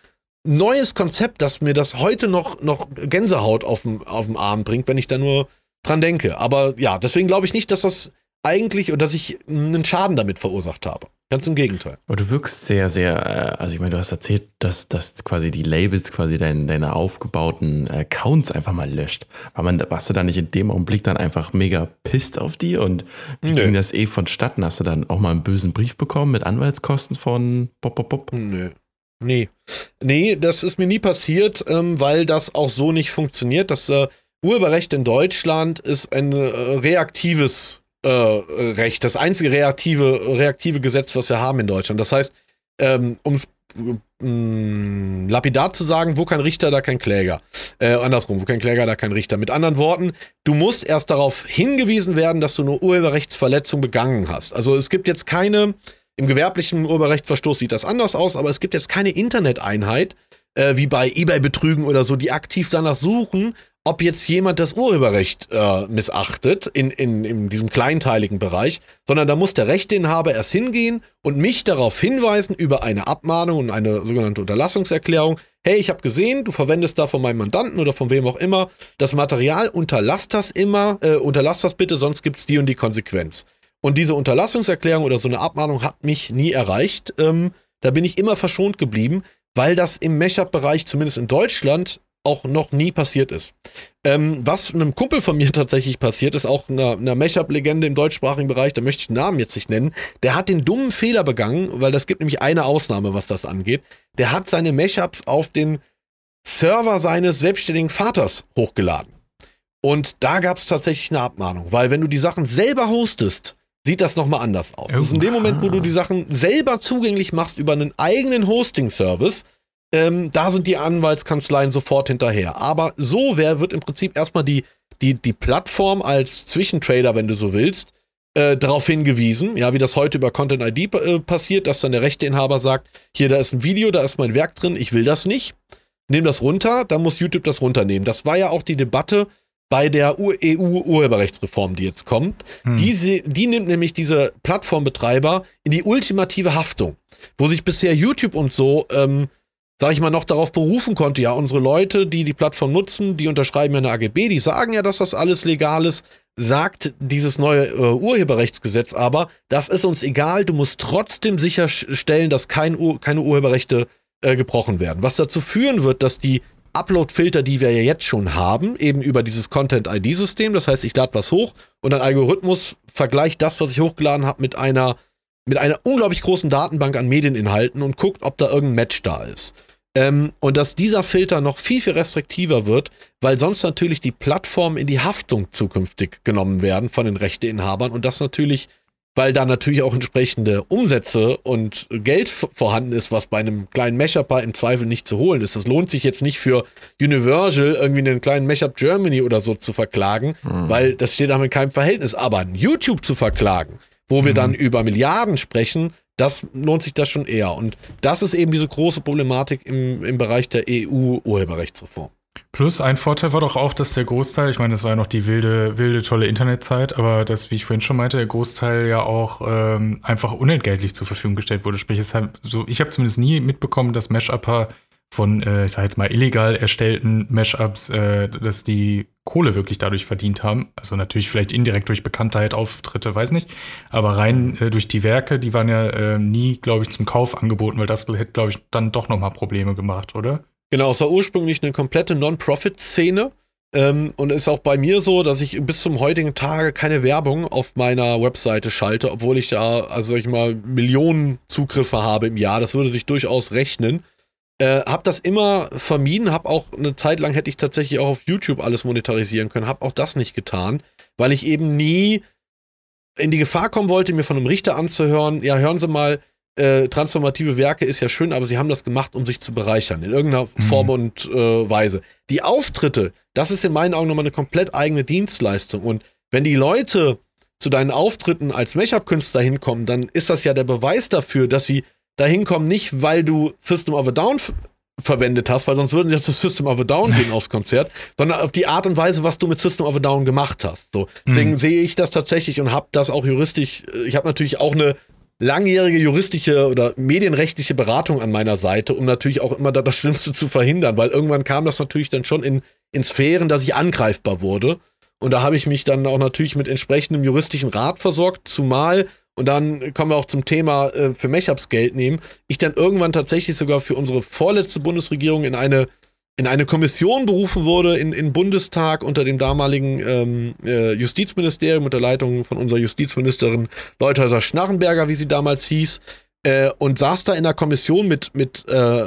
Speaker 5: neues Konzept, dass mir das heute noch, noch Gänsehaut auf dem, auf dem Arm bringt, wenn ich da nur dran denke. Aber ja, deswegen glaube ich nicht, dass das eigentlich oder dass ich einen Schaden damit verursacht habe. Ganz im Gegenteil.
Speaker 4: Aber du wirkst sehr, sehr, äh, also ich meine, du hast erzählt, dass, dass quasi die Labels quasi dein, deine aufgebauten Accounts einfach mal löscht. War man, warst du da nicht in dem Augenblick dann einfach mega pisst auf die und wie Nö. ging das eh vonstatten? Hast du dann auch mal einen bösen Brief bekommen mit Anwaltskosten von Pop Pop Pop?
Speaker 5: Nö. Nee. Nee, das ist mir nie passiert, ähm, weil das auch so nicht funktioniert. Das äh, Urheberrecht in Deutschland ist ein äh, reaktives äh, Recht, das einzige reaktive, reaktive Gesetz, was wir haben in Deutschland. Das heißt, ähm, um es mm, lapidar zu sagen, wo kein Richter, da kein Kläger. Äh, andersrum, wo kein Kläger, da kein Richter. Mit anderen Worten, du musst erst darauf hingewiesen werden, dass du eine Urheberrechtsverletzung begangen hast. Also es gibt jetzt keine, im gewerblichen Urheberrechtsverstoß sieht das anders aus, aber es gibt jetzt keine Interneteinheit, äh, wie bei Ebay-Betrügen oder so, die aktiv danach suchen, ob jetzt jemand das Urheberrecht äh, missachtet in, in, in diesem kleinteiligen Bereich, sondern da muss der Rechteinhaber erst hingehen und mich darauf hinweisen über eine Abmahnung und eine sogenannte Unterlassungserklärung. Hey, ich habe gesehen, du verwendest da von meinem Mandanten oder von wem auch immer das Material, unterlass das immer, äh, unterlass das bitte, sonst gibt's die und die Konsequenz. Und diese Unterlassungserklärung oder so eine Abmahnung hat mich nie erreicht. Ähm, da bin ich immer verschont geblieben, weil das im Mashup-Bereich, zumindest in Deutschland, auch noch nie passiert ist. Ähm, was einem Kumpel von mir tatsächlich passiert ist, auch einer, einer Mashup-Legende im deutschsprachigen Bereich, da möchte ich den Namen jetzt nicht nennen, der hat den dummen Fehler begangen, weil das gibt nämlich eine Ausnahme, was das angeht. Der hat seine Mashups auf den Server seines selbstständigen Vaters hochgeladen. Und da gab es tatsächlich eine Abmahnung, weil wenn du die Sachen selber hostest, sieht das nochmal anders aus. Oh, also in dem Moment, wo du die Sachen selber zugänglich machst über einen eigenen Hosting-Service, ähm, da sind die Anwaltskanzleien sofort hinterher. Aber so wer wird im Prinzip erstmal die, die, die Plattform als Zwischentrader, wenn du so willst, äh, darauf hingewiesen, ja, wie das heute über Content ID äh, passiert, dass dann der Rechteinhaber sagt, hier, da ist ein Video, da ist mein Werk drin, ich will das nicht. Nehm das runter, dann muss YouTube das runternehmen. Das war ja auch die Debatte bei der EU-Urheberrechtsreform, die jetzt kommt. Hm. Die, die nimmt nämlich diese Plattformbetreiber in die ultimative Haftung, wo sich bisher YouTube und so ähm, sag ich mal, noch darauf berufen konnte, ja, unsere Leute, die die Plattform nutzen, die unterschreiben ja eine AGB, die sagen ja, dass das alles legal ist, sagt dieses neue äh, Urheberrechtsgesetz aber, das ist uns egal, du musst trotzdem sicherstellen, dass kein Ur keine Urheberrechte äh, gebrochen werden. Was dazu führen wird, dass die Upload-Filter, die wir ja jetzt schon haben, eben über dieses Content-ID-System, das heißt, ich lade was hoch und ein Algorithmus vergleicht das, was ich hochgeladen habe, mit einer mit einer unglaublich großen Datenbank an Medieninhalten und guckt, ob da irgendein Match da ist. Ähm, und dass dieser Filter noch viel, viel restriktiver wird, weil sonst natürlich die Plattformen in die Haftung zukünftig genommen werden von den Rechteinhabern und das natürlich, weil da natürlich auch entsprechende Umsätze und Geld vorhanden ist, was bei einem kleinen Mashup im Zweifel nicht zu holen ist. Das lohnt sich jetzt nicht für Universal irgendwie einen kleinen Mashup Germany oder so zu verklagen, mhm. weil das steht damit in keinem Verhältnis. Aber YouTube zu verklagen, wo wir mhm. dann über Milliarden sprechen, das lohnt sich das schon eher. Und das ist eben diese große Problematik im, im Bereich der EU-Urheberrechtsreform.
Speaker 2: Plus ein Vorteil war doch auch, dass der Großteil, ich meine, das war ja noch die wilde, wilde, tolle Internetzeit, aber das, wie ich vorhin schon meinte, der Großteil ja auch ähm, einfach unentgeltlich zur Verfügung gestellt wurde. Sprich, es hat so, ich habe zumindest nie mitbekommen, dass Mesh-Upper von, äh, ich sag jetzt mal, illegal erstellten Mashups, äh, dass die Kohle wirklich dadurch verdient haben. Also natürlich vielleicht indirekt durch Bekanntheit, Auftritte, weiß nicht. Aber rein äh, durch die Werke, die waren ja äh, nie, glaube ich, zum Kauf angeboten, weil das hätte, glaube ich, dann doch nochmal Probleme gemacht, oder?
Speaker 5: Genau, es war ursprünglich eine komplette Non-Profit-Szene. Ähm, und ist auch bei mir so, dass ich bis zum heutigen Tage keine Werbung auf meiner Webseite schalte, obwohl ich da, also sag ich mal, Millionen Zugriffe habe im Jahr. Das würde sich durchaus rechnen. Äh, hab das immer vermieden, hab auch eine Zeit lang hätte ich tatsächlich auch auf YouTube alles monetarisieren können, hab auch das nicht getan, weil ich eben nie in die Gefahr kommen wollte, mir von einem Richter anzuhören, ja, hören Sie mal, äh, transformative Werke ist ja schön, aber sie haben das gemacht, um sich zu bereichern, in irgendeiner mhm. Form und äh, Weise. Die Auftritte, das ist in meinen Augen nochmal eine komplett eigene Dienstleistung. Und wenn die Leute zu deinen Auftritten als Make-up-Künstler hinkommen, dann ist das ja der Beweis dafür, dass sie dahin kommen, nicht weil du System of a Down verwendet hast, weil sonst würden sie ja zu System of a Down gehen aufs Konzert, sondern auf die Art und Weise, was du mit System of a Down gemacht hast. So. Deswegen mhm. sehe ich das tatsächlich und habe das auch juristisch, äh, ich habe natürlich auch eine langjährige juristische oder medienrechtliche Beratung an meiner Seite, um natürlich auch immer da das Schlimmste zu verhindern, weil irgendwann kam das natürlich dann schon in, in Sphären, dass ich angreifbar wurde. Und da habe ich mich dann auch natürlich mit entsprechendem juristischen Rat versorgt, zumal und dann kommen wir auch zum Thema äh, für Mashups Geld nehmen. Ich dann irgendwann tatsächlich sogar für unsere vorletzte Bundesregierung in eine in eine Kommission berufen wurde in, in Bundestag unter dem damaligen ähm, äh, Justizministerium unter Leitung von unserer Justizministerin Leuthäuser Schnarrenberger, wie sie damals hieß, äh, und saß da in der Kommission mit, mit äh,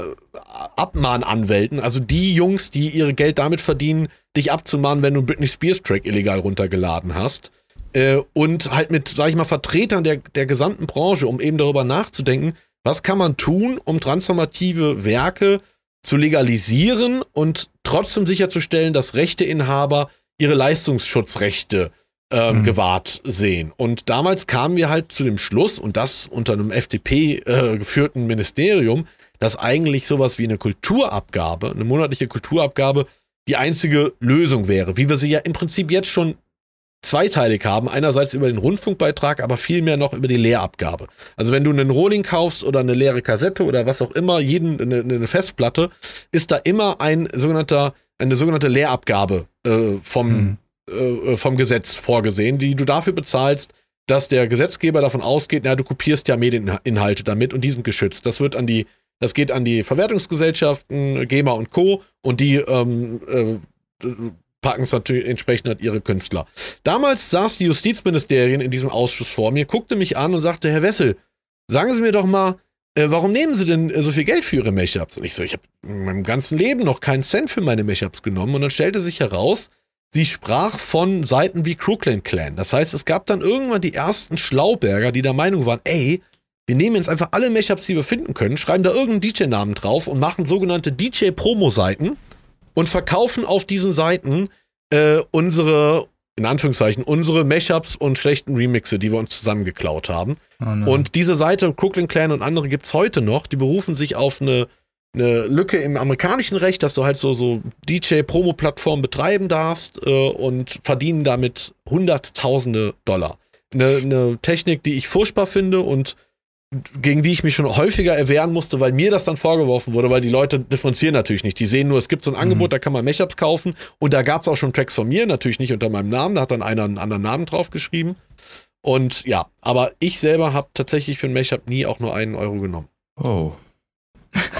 Speaker 5: Abmahnanwälten, also die Jungs, die ihre Geld damit verdienen, dich abzumahnen, wenn du einen Britney Spears Track illegal runtergeladen hast äh, und halt mit, sag ich mal, Vertretern der, der gesamten Branche, um eben darüber nachzudenken, was kann man tun, um transformative Werke zu legalisieren und trotzdem sicherzustellen, dass Rechteinhaber ihre Leistungsschutzrechte ähm, mhm. gewahrt sehen. Und damals kamen wir halt zu dem Schluss, und das unter einem FDP äh, geführten Ministerium, dass eigentlich sowas wie eine Kulturabgabe, eine monatliche Kulturabgabe, die einzige Lösung wäre, wie wir sie ja im Prinzip jetzt schon zweiteilig haben. Einerseits über den Rundfunkbeitrag, aber vielmehr noch über die Leerabgabe. Also wenn du einen Rohling kaufst oder eine leere Kassette oder was auch immer, jeden eine, eine Festplatte, ist da immer ein sogenannter eine sogenannte Leerabgabe äh, vom mhm. äh, vom Gesetz vorgesehen, die du dafür bezahlst, dass der Gesetzgeber davon ausgeht, na du kopierst ja Medieninhalte damit und die sind geschützt. Das wird an die das geht an die Verwertungsgesellschaften, GEMA und Co. und die ähm, äh, packen es natürlich entsprechend an ihre Künstler. Damals saß die Justizministerin in diesem Ausschuss vor mir, guckte mich an und sagte, Herr Wessel, sagen Sie mir doch mal, äh, warum nehmen Sie denn äh, so viel Geld für Ihre Mashups? Und ich so, ich habe in meinem ganzen Leben noch keinen Cent für meine Mashups genommen. Und dann stellte sich heraus, sie sprach von Seiten wie Crooklyn Clan. Das heißt, es gab dann irgendwann die ersten Schlauberger, die der Meinung waren, ey, wir nehmen jetzt einfach alle Mashups, die wir finden können, schreiben da irgendeinen DJ-Namen drauf und machen sogenannte DJ-Promo-Seiten und verkaufen auf diesen Seiten äh, unsere, in Anführungszeichen, unsere Mashups und schlechten Remixe, die wir uns zusammengeklaut haben. Oh und diese Seite, Crooklyn Clan und andere gibt es heute noch, die berufen sich auf eine, eine Lücke im amerikanischen Recht, dass du halt so, so DJ-Promo-Plattformen betreiben darfst äh, und verdienen damit Hunderttausende Dollar. Eine, eine Technik, die ich furchtbar finde und gegen die ich mich schon häufiger erwehren musste, weil mir das dann vorgeworfen wurde, weil die Leute differenzieren natürlich nicht. Die sehen nur, es gibt so ein Angebot, mhm. da kann man Mashups kaufen und da gab es auch schon Tracks von mir, natürlich nicht unter meinem Namen, da hat dann einer einen anderen Namen drauf geschrieben. Und ja, aber ich selber habe tatsächlich für ein Mashup nie auch nur einen Euro genommen.
Speaker 4: Oh.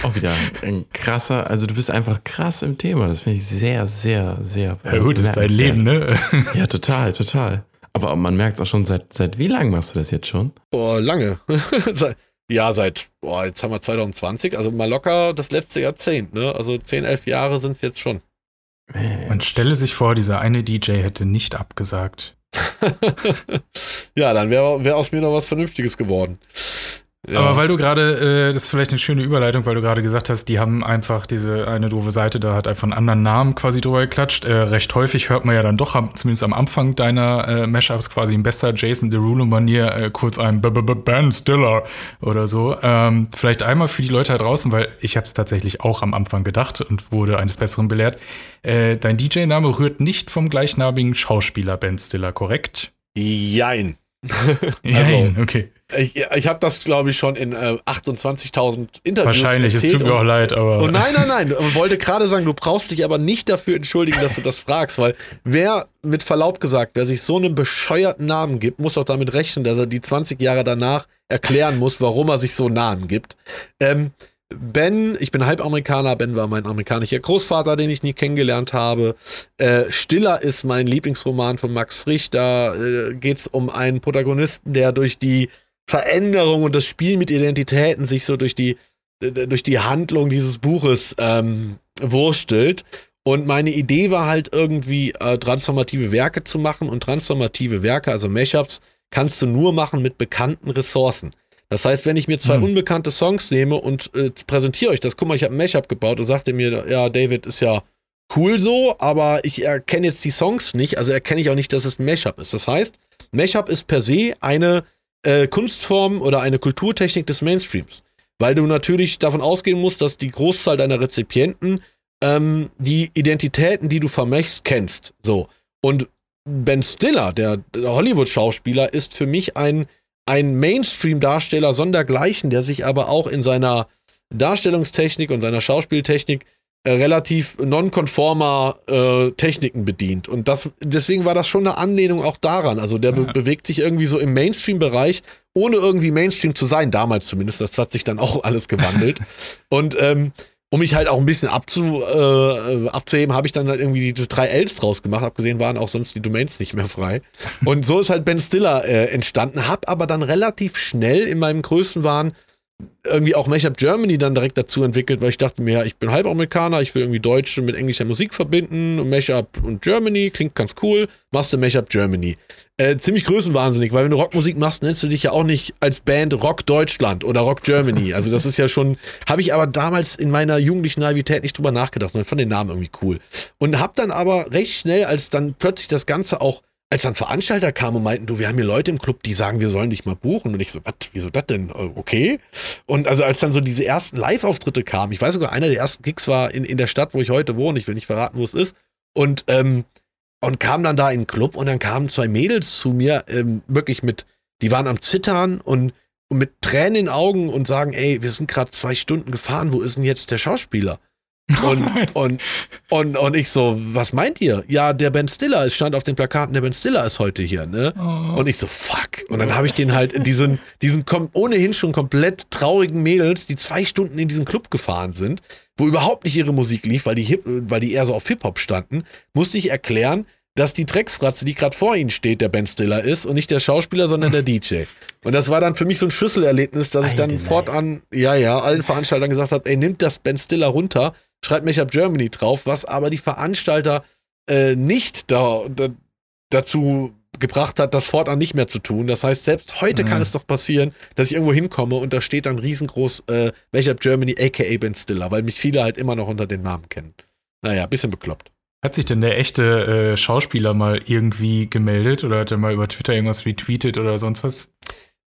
Speaker 4: Auch wieder ein krasser, also du bist einfach krass im Thema. Das finde ich sehr, sehr, sehr.
Speaker 2: Ja, gut, das ist dein Leben, ne?
Speaker 4: ja, total, total. Aber man merkt es auch schon, seit, seit wie lang machst du das jetzt schon?
Speaker 5: Boah, lange. ja, seit, boah, jetzt haben wir 2020, also mal locker das letzte Jahrzehnt, ne? Also 10, 11 Jahre sind es jetzt schon.
Speaker 2: Man stelle sich vor, dieser eine DJ hätte nicht abgesagt.
Speaker 5: ja, dann wäre wär aus mir noch was Vernünftiges geworden.
Speaker 2: Ja. Aber weil du gerade, äh, das ist vielleicht eine schöne Überleitung, weil du gerade gesagt hast, die haben einfach diese eine doofe Seite, da hat einfach einen anderen Namen quasi drüber geklatscht. Äh, recht häufig hört man ja dann doch, zumindest am Anfang deiner äh, Mashups quasi in besser Jason Derulo-Manier äh, kurz ein B -B -B Ben Stiller oder so. Ähm, vielleicht einmal für die Leute da draußen, weil ich habe es tatsächlich auch am Anfang gedacht und wurde eines Besseren belehrt. Äh, dein DJ-Name rührt nicht vom gleichnamigen Schauspieler Ben Stiller, korrekt?
Speaker 5: Jein.
Speaker 2: Jein, also, okay.
Speaker 5: Ich, ich habe das, glaube ich, schon in äh, 28.000 Interviews
Speaker 2: Wahrscheinlich, es tut mir auch leid, aber.
Speaker 5: Und nein, nein, nein. Ich wollte gerade sagen, du brauchst dich aber nicht dafür entschuldigen, dass du das fragst, weil wer, mit Verlaub gesagt, wer sich so einen bescheuerten Namen gibt, muss auch damit rechnen, dass er die 20 Jahre danach erklären muss, warum er sich so einen Namen gibt. Ähm, Ben, ich bin Halbamerikaner, Ben war mein amerikanischer Großvater, den ich nie kennengelernt habe. Äh, Stiller ist mein Lieblingsroman von Max Frisch. Da äh, geht es um einen Protagonisten, der durch die Veränderung und das Spiel mit Identitäten sich so durch die, durch die Handlung dieses Buches ähm, wurstelt. Und meine Idee war halt irgendwie äh, transformative Werke zu machen und transformative Werke, also Mashups, kannst du nur machen mit bekannten Ressourcen. Das heißt, wenn ich mir zwei hm. unbekannte Songs nehme und äh, präsentiere euch das, guck mal, ich habe ein Mashup gebaut und sagte mir, ja, David ist ja cool so, aber ich erkenne jetzt die Songs nicht, also erkenne ich auch nicht, dass es ein Mashup ist. Das heißt, Mashup ist per se eine äh, Kunstform oder eine Kulturtechnik des Mainstreams. Weil du natürlich davon ausgehen musst, dass die Großzahl deiner Rezipienten ähm, die Identitäten, die du vermächst, kennst. So. Und Ben Stiller, der, der Hollywood-Schauspieler, ist für mich ein, ein Mainstream-Darsteller sondergleichen, der sich aber auch in seiner Darstellungstechnik und seiner Schauspieltechnik äh, relativ nonkonformer äh, Techniken bedient. Und das, deswegen war das schon eine Anlehnung auch daran. Also der be bewegt sich irgendwie so im Mainstream-Bereich, ohne irgendwie Mainstream zu sein, damals zumindest. Das hat sich dann auch alles gewandelt. Und ähm, um mich halt auch ein bisschen abzu, äh, abzuheben, habe ich dann halt irgendwie diese drei Ls draus gemacht. Abgesehen waren auch sonst die Domains nicht mehr frei. Und so ist halt Ben Stiller äh, entstanden. Hab aber dann relativ schnell in meinem Größenwahn irgendwie auch Mashup Germany dann direkt dazu entwickelt, weil ich dachte mir, ja, ich bin Halbamerikaner, ich will irgendwie Deutsche mit englischer Musik verbinden und Mashup und Germany klingt ganz cool, machst du Mashup Germany. Äh, ziemlich größenwahnsinnig, weil wenn du Rockmusik machst, nennst du dich ja auch nicht als Band Rock Deutschland oder Rock Germany. Also das ist ja schon, habe ich aber damals in meiner jugendlichen Naivität nicht drüber nachgedacht, sondern fand den Namen irgendwie cool. Und hab dann aber recht schnell, als dann plötzlich das Ganze auch als dann Veranstalter kamen und meinten, du, wir haben hier Leute im Club, die sagen, wir sollen dich mal buchen. Und ich so, was, wieso das denn? Äh, okay. Und also als dann so diese ersten Live-Auftritte kamen, ich weiß sogar, einer der ersten Gigs war in, in der Stadt, wo ich heute wohne, ich will nicht verraten, wo es ist. Und, ähm, und kam dann da in den Club und dann kamen zwei Mädels zu mir, ähm, wirklich mit, die waren am Zittern und, und mit Tränen in den Augen und sagen, ey, wir sind gerade zwei Stunden gefahren, wo ist denn jetzt der Schauspieler? Und, und, und, und ich so, was meint ihr? Ja, der Ben Stiller, es stand auf den Plakaten, der Ben Stiller ist heute hier, ne? Oh. Und ich so, fuck. Und dann habe ich den halt in diesen, diesen ohnehin schon komplett traurigen Mädels, die zwei Stunden in diesen Club gefahren sind, wo überhaupt nicht ihre Musik lief, weil die, Hip, weil die eher so auf Hip-Hop standen, musste ich erklären, dass die Drecksfratze, die gerade vor ihnen steht, der Ben Stiller ist und nicht der Schauspieler, sondern der DJ. Und das war dann für mich so ein Schlüsselerlebnis, dass ich dann fortan, ja, ja, allen Veranstaltern gesagt habe, ey, nimmt das Ben Stiller runter, schreibt Make-up Germany drauf, was aber die Veranstalter äh, nicht da, da, dazu gebracht hat, das fortan nicht mehr zu tun. Das heißt, selbst heute mhm. kann es doch passieren, dass ich irgendwo hinkomme und da steht dann riesengroß äh, Make-up Germany, aka Ben Stiller, weil mich viele halt immer noch unter den Namen kennen. Naja, bisschen bekloppt.
Speaker 2: Hat sich denn der echte äh, Schauspieler mal irgendwie gemeldet oder hat er mal über Twitter irgendwas retweetet oder sonst was?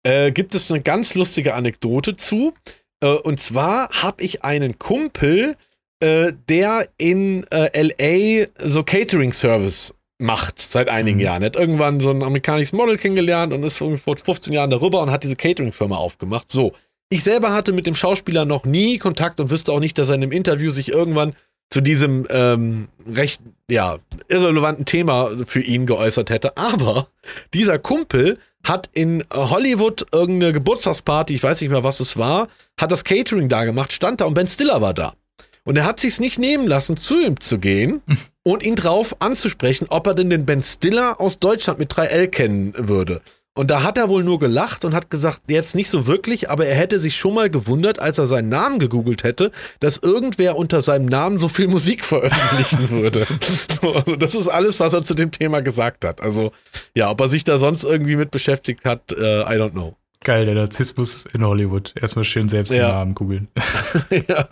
Speaker 5: Äh, gibt es eine ganz lustige Anekdote zu. Äh, und zwar habe ich einen Kumpel, äh, der in äh, LA so Catering Service macht seit einigen mhm. Jahren. Er hat irgendwann so ein amerikanisches Model kennengelernt und ist vor 15 Jahren darüber und hat diese Catering-Firma aufgemacht. So. Ich selber hatte mit dem Schauspieler noch nie Kontakt und wüsste auch nicht, dass er in einem Interview sich irgendwann zu diesem ähm, recht ja, irrelevanten Thema für ihn geäußert hätte. Aber dieser Kumpel hat in Hollywood irgendeine Geburtstagsparty, ich weiß nicht mehr, was es war, hat das Catering da gemacht, stand da und Ben Stiller war da. Und er hat sich's nicht nehmen lassen, zu ihm zu gehen und ihn drauf anzusprechen, ob er denn den Ben Stiller aus Deutschland mit 3L kennen würde. Und da hat er wohl nur gelacht und hat gesagt, jetzt nicht so wirklich, aber er hätte sich schon mal gewundert, als er seinen Namen gegoogelt hätte, dass irgendwer unter seinem Namen so viel Musik veröffentlichen würde. also das ist alles, was er zu dem Thema gesagt hat. Also ja, ob er sich da sonst irgendwie mit beschäftigt hat, äh, I don't know.
Speaker 2: Geil, der Narzissmus in Hollywood. Erstmal schön selbst
Speaker 5: Ja.
Speaker 2: den Namen googeln.
Speaker 5: ja.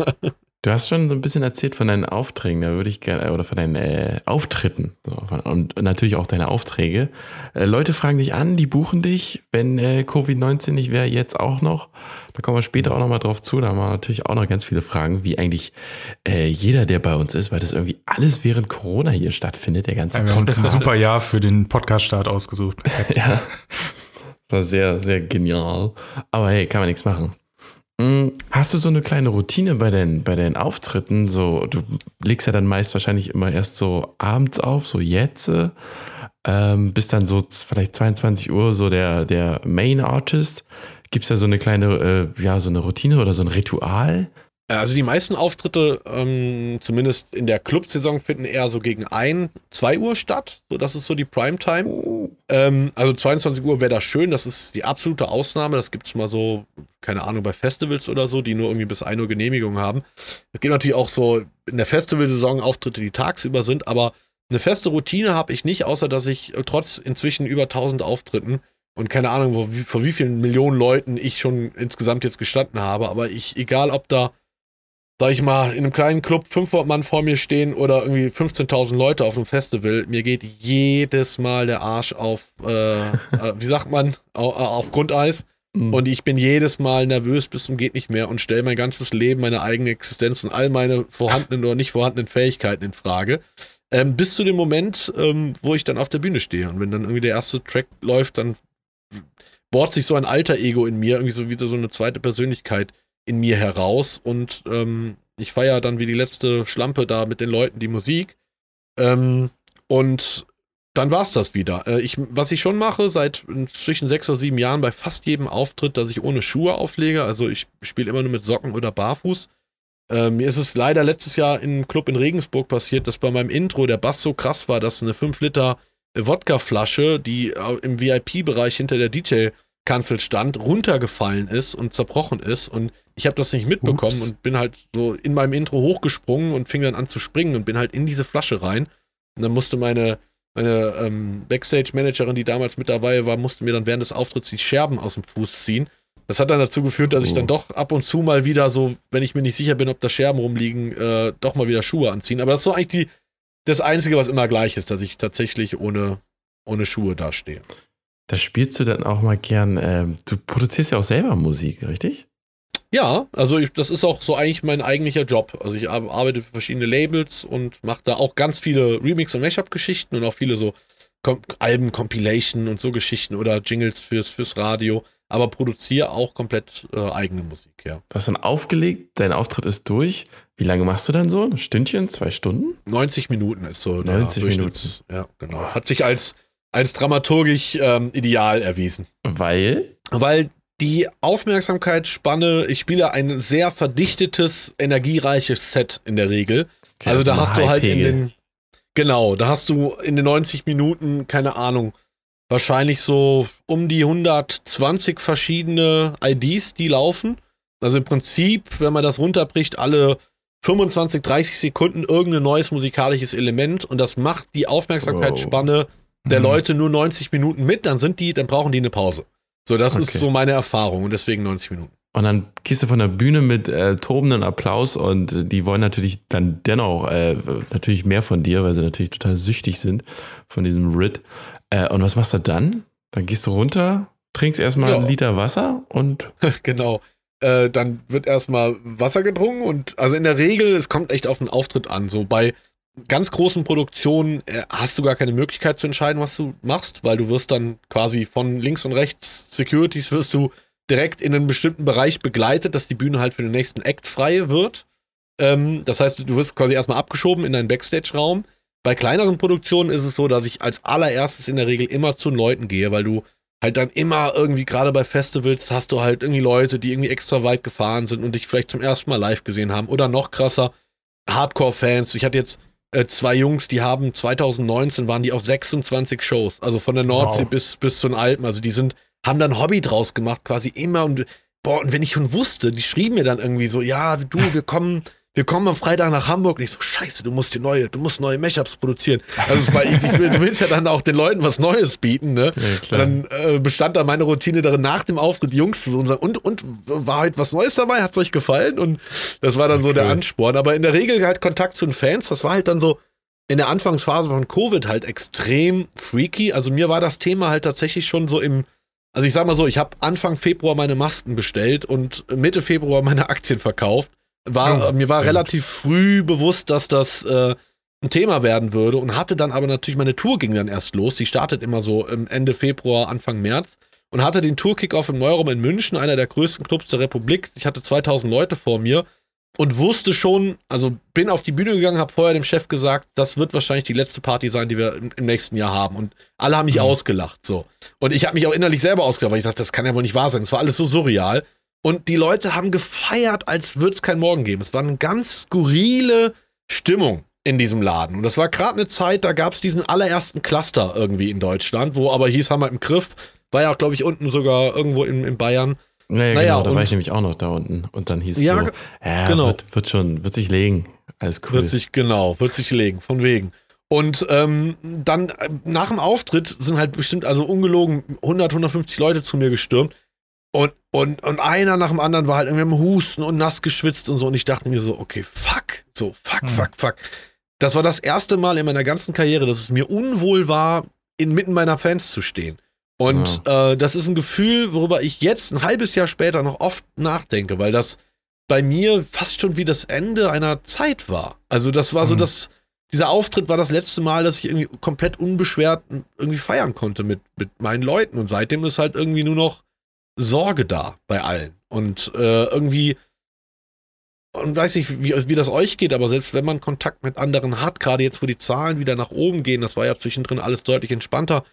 Speaker 4: Du hast schon so ein bisschen erzählt von deinen Aufträgen, da würde ich gerne, oder von deinen äh, Auftritten so, von, und natürlich auch deine Aufträge. Äh, Leute fragen dich an, die buchen dich, wenn äh, Covid-19 nicht wäre, jetzt auch noch. Da kommen wir später auch nochmal drauf zu, da haben wir natürlich auch noch ganz viele Fragen, wie eigentlich äh, jeder, der bei uns ist, weil das irgendwie alles während Corona hier stattfindet, der ganze
Speaker 2: Wir haben ein super Jahr für den Podcast-Start ausgesucht.
Speaker 4: ja. War sehr, sehr genial. Aber hey, kann man nichts machen. Hm, Hast du so eine kleine Routine bei den, bei den Auftritten? So, du legst ja dann meist wahrscheinlich immer erst so abends auf, so jetzt, ähm, bis dann so vielleicht 22 Uhr so der, der Main Artist. Gibt es da so eine kleine, äh, ja, so eine Routine oder so ein Ritual?
Speaker 5: Also die meisten Auftritte, ähm, zumindest in der Clubsaison, finden eher so gegen 1, 2 Uhr statt. So, das ist so die Primetime. Ähm, also 22 Uhr wäre das schön, das ist die absolute Ausnahme. Das gibt es mal so, keine Ahnung, bei Festivals oder so, die nur irgendwie bis 1 Uhr Genehmigung haben. Es gibt natürlich auch so in der Festivalsaison Auftritte, die tagsüber sind, aber eine feste Routine habe ich nicht, außer dass ich äh, trotz inzwischen über 1000 Auftritten und keine Ahnung, wo, wie, vor wie vielen Millionen Leuten ich schon insgesamt jetzt gestanden habe, aber ich, egal ob da sag ich mal, in einem kleinen Club 500 Mann vor mir stehen oder irgendwie 15.000 Leute auf einem Festival, mir geht jedes Mal der Arsch auf, äh, äh, wie sagt man, au, äh, auf Grundeis.
Speaker 4: Mhm.
Speaker 5: Und ich bin jedes Mal nervös bis zum geht nicht mehr und stelle mein ganzes Leben, meine eigene Existenz und all meine vorhandenen oder nicht vorhandenen Fähigkeiten in Frage. Ähm, bis zu dem Moment, ähm, wo ich dann auf der Bühne stehe. Und wenn dann irgendwie der erste Track läuft, dann bohrt sich so ein alter Ego in mir, irgendwie so wieder so eine zweite Persönlichkeit in mir heraus. Und ähm, ich feiere dann wie die letzte Schlampe da mit den Leuten die Musik. Ähm, und dann war's das wieder. Äh, ich, was ich schon mache, seit zwischen sechs oder sieben Jahren bei fast jedem Auftritt, dass ich ohne Schuhe auflege. Also ich spiele immer nur mit Socken oder barfuß. Äh, mir ist es leider letztes Jahr im Club in Regensburg passiert, dass bei meinem Intro der Bass so krass war, dass eine 5 Liter Wodkaflasche, die äh, im VIP-Bereich hinter der DJ-Kanzel stand, runtergefallen ist und zerbrochen ist. Und ich habe das nicht mitbekommen
Speaker 2: Ups.
Speaker 5: und bin halt so in meinem Intro hochgesprungen und fing dann an zu springen und bin halt in diese Flasche rein. Und dann musste meine, meine ähm, Backstage-Managerin, die damals mit dabei war, musste mir dann während des Auftritts die Scherben aus dem Fuß ziehen. Das hat dann dazu geführt, dass ich
Speaker 4: Oh.
Speaker 5: dann doch ab und zu mal wieder so, wenn ich mir nicht sicher bin, ob da Scherben rumliegen, äh, doch mal wieder Schuhe anziehen. Aber das ist so eigentlich die, das Einzige, was immer gleich ist, dass ich tatsächlich ohne, ohne Schuhe dastehe.
Speaker 4: Da spielst du dann auch mal gern, ähm, du produzierst ja auch selber Musik, richtig?
Speaker 5: Ja, also ich, das ist auch so eigentlich mein eigentlicher Job. Also ich ar- arbeite für verschiedene Labels und mache da auch ganz viele Remix- und Mashup-Geschichten und auch viele so Kom Alben, Compilation und so Geschichten oder Jingles fürs, fürs Radio, aber produziere auch komplett äh, eigene Musik, ja.
Speaker 4: Du hast dann aufgelegt, dein Auftritt ist durch. Wie lange machst du dann so? Ein Stündchen, zwei Stunden?
Speaker 5: 90 Minuten ist so
Speaker 4: 90
Speaker 5: Durchschnitts- Ja, genau. Hat sich als, als dramaturgisch ähm, ideal erwiesen.
Speaker 4: Weil?
Speaker 5: Weil die Aufmerksamkeitsspanne, ich spiele ein sehr verdichtetes, energiereiches Set in der Regel.
Speaker 4: Okay,
Speaker 5: also da hast du halt in den, genau, da hast du in den 90 Minuten, keine Ahnung, wahrscheinlich so um die 120 verschiedene IDs, die laufen. Also im Prinzip, wenn man das runterbricht, alle 25, 30 Sekunden irgendein neues musikalisches Element und das macht die Aufmerksamkeitsspanne der
Speaker 2: Mhm.
Speaker 5: Leute nur 90 Minuten mit, dann sind die, dann brauchen die eine Pause. So, das ist
Speaker 4: Okay.
Speaker 5: so meine Erfahrung und deswegen 90 Minuten.
Speaker 4: Und dann gehst du von der Bühne mit äh, tobenden Applaus und äh, die wollen natürlich dann dennoch äh, natürlich mehr von dir, weil sie natürlich total süchtig sind von diesem Rit. Äh, und was machst du dann? Dann gehst du runter, trinkst erstmal
Speaker 5: Ja.
Speaker 4: einen Liter Wasser und
Speaker 5: genau. Äh, dann wird erstmal Wasser getrunken und also in der Regel, es kommt echt auf den Auftritt an. So bei ganz großen Produktionen äh, hast du gar keine Möglichkeit zu entscheiden, was du machst, weil du wirst dann quasi von links und rechts Securities wirst du direkt in einen bestimmten Bereich begleitet, dass die Bühne halt für den nächsten Act frei wird. Ähm, das heißt, du wirst quasi erstmal abgeschoben in deinen Backstage-Raum. Bei kleineren Produktionen ist es so, dass ich als allererstes in der Regel immer zu Leuten gehe, weil du halt dann immer irgendwie, gerade bei Festivals, hast du halt irgendwie Leute, die irgendwie extra weit gefahren sind und dich vielleicht zum ersten Mal live gesehen haben. Oder noch krasser, Hardcore-Fans. Ich hatte jetzt äh, zwei Jungs, die haben 2019 waren die auf 26 Shows, also von der Nordsee
Speaker 2: Wow.
Speaker 5: bis, bis zu den Alpen. Also die sind, haben dann Hobby draus gemacht, quasi immer und boah, und wenn ich schon wusste, die schrieben mir dann irgendwie so, ja, du, wir kommen, wir kommen am Freitag nach Hamburg. Und ich so, scheiße, du musst dir neue, du musst neue Mashups produzieren. Also war, ich, ich will, du willst ja dann auch den Leuten was Neues bieten, ne?
Speaker 4: Ja,
Speaker 5: dann äh, bestand da meine Routine darin, nach dem Auftritt die Jungs zu so und sagen, und, und, war heute was Neues dabei? Hat's euch gefallen? Und das war dann so der. Ansporn. Aber in der Regel halt Kontakt zu den Fans, das war halt dann so in der Anfangsphase von Covid halt extrem freaky. Also mir war das Thema halt tatsächlich schon so im, also ich sag mal so, ich habe Anfang Februar meine Masken bestellt und Mitte Februar meine Aktien verkauft. War,
Speaker 2: Oh,
Speaker 5: mir war relativ früh bewusst, dass das äh, ein Thema werden würde und hatte dann aber natürlich, meine Tour ging dann erst los. Die startet immer so Ende Februar, Anfang März und hatte den Tour-Kickoff im Neuraum in München, einer der größten Clubs der Republik. Ich hatte 2000 Leute vor mir und wusste schon, also bin auf die Bühne gegangen, habe vorher dem Chef gesagt, das wird wahrscheinlich die letzte Party sein, die wir im, im nächsten Jahr haben. Und alle haben mich
Speaker 2: Mhm.
Speaker 5: ausgelacht, so. Und ich habe mich auch innerlich selber ausgelacht, weil ich dachte, das kann ja wohl nicht wahr sein. Es war alles so surreal. Und die Leute haben gefeiert, als würde es keinen Morgen geben. Es war eine ganz skurrile Stimmung in diesem Laden. Und das war gerade eine Zeit, da gab es diesen allerersten Cluster irgendwie in Deutschland, wo aber hieß, haben wir im Griff. War ja, glaube ich, unten sogar irgendwo in, in Bayern.
Speaker 4: Naja,
Speaker 5: Naja,
Speaker 4: genau, da war ich nämlich auch noch da unten. Und dann hieß es
Speaker 5: Ja,
Speaker 4: so, ja,
Speaker 5: genau.
Speaker 4: wird, wird schon, wird sich legen. Alles cool.
Speaker 5: Wird sich, genau, wird sich legen, von wegen. Und ähm, dann äh, nach dem Auftritt sind halt bestimmt, also ungelogen, 100, 150 Leute zu mir gestürmt. Und, und, und einer nach dem anderen war halt irgendwie am Husten und nass geschwitzt und so. Und ich dachte mir so, okay, fuck. So, fuck,
Speaker 2: Hm.
Speaker 5: fuck, fuck. Das war das erste Mal in meiner ganzen Karriere, dass es mir unwohl war, inmitten meiner Fans zu stehen. Und äh, das ist ein Gefühl, worüber ich jetzt ein halbes Jahr später noch oft nachdenke, weil das bei mir fast schon wie das Ende einer Zeit war. Also das war so
Speaker 2: Mhm.
Speaker 5: das, dieser Auftritt war das letzte Mal, dass ich irgendwie komplett unbeschwert irgendwie feiern konnte mit, mit meinen Leuten. Und seitdem ist halt irgendwie nur noch Sorge da bei allen. Und äh, irgendwie, und weiß nicht, wie, wie das euch geht, aber selbst wenn man Kontakt mit anderen hat, gerade jetzt, wo die Zahlen wieder nach oben gehen, das war ja zwischendrin alles deutlich entspannter,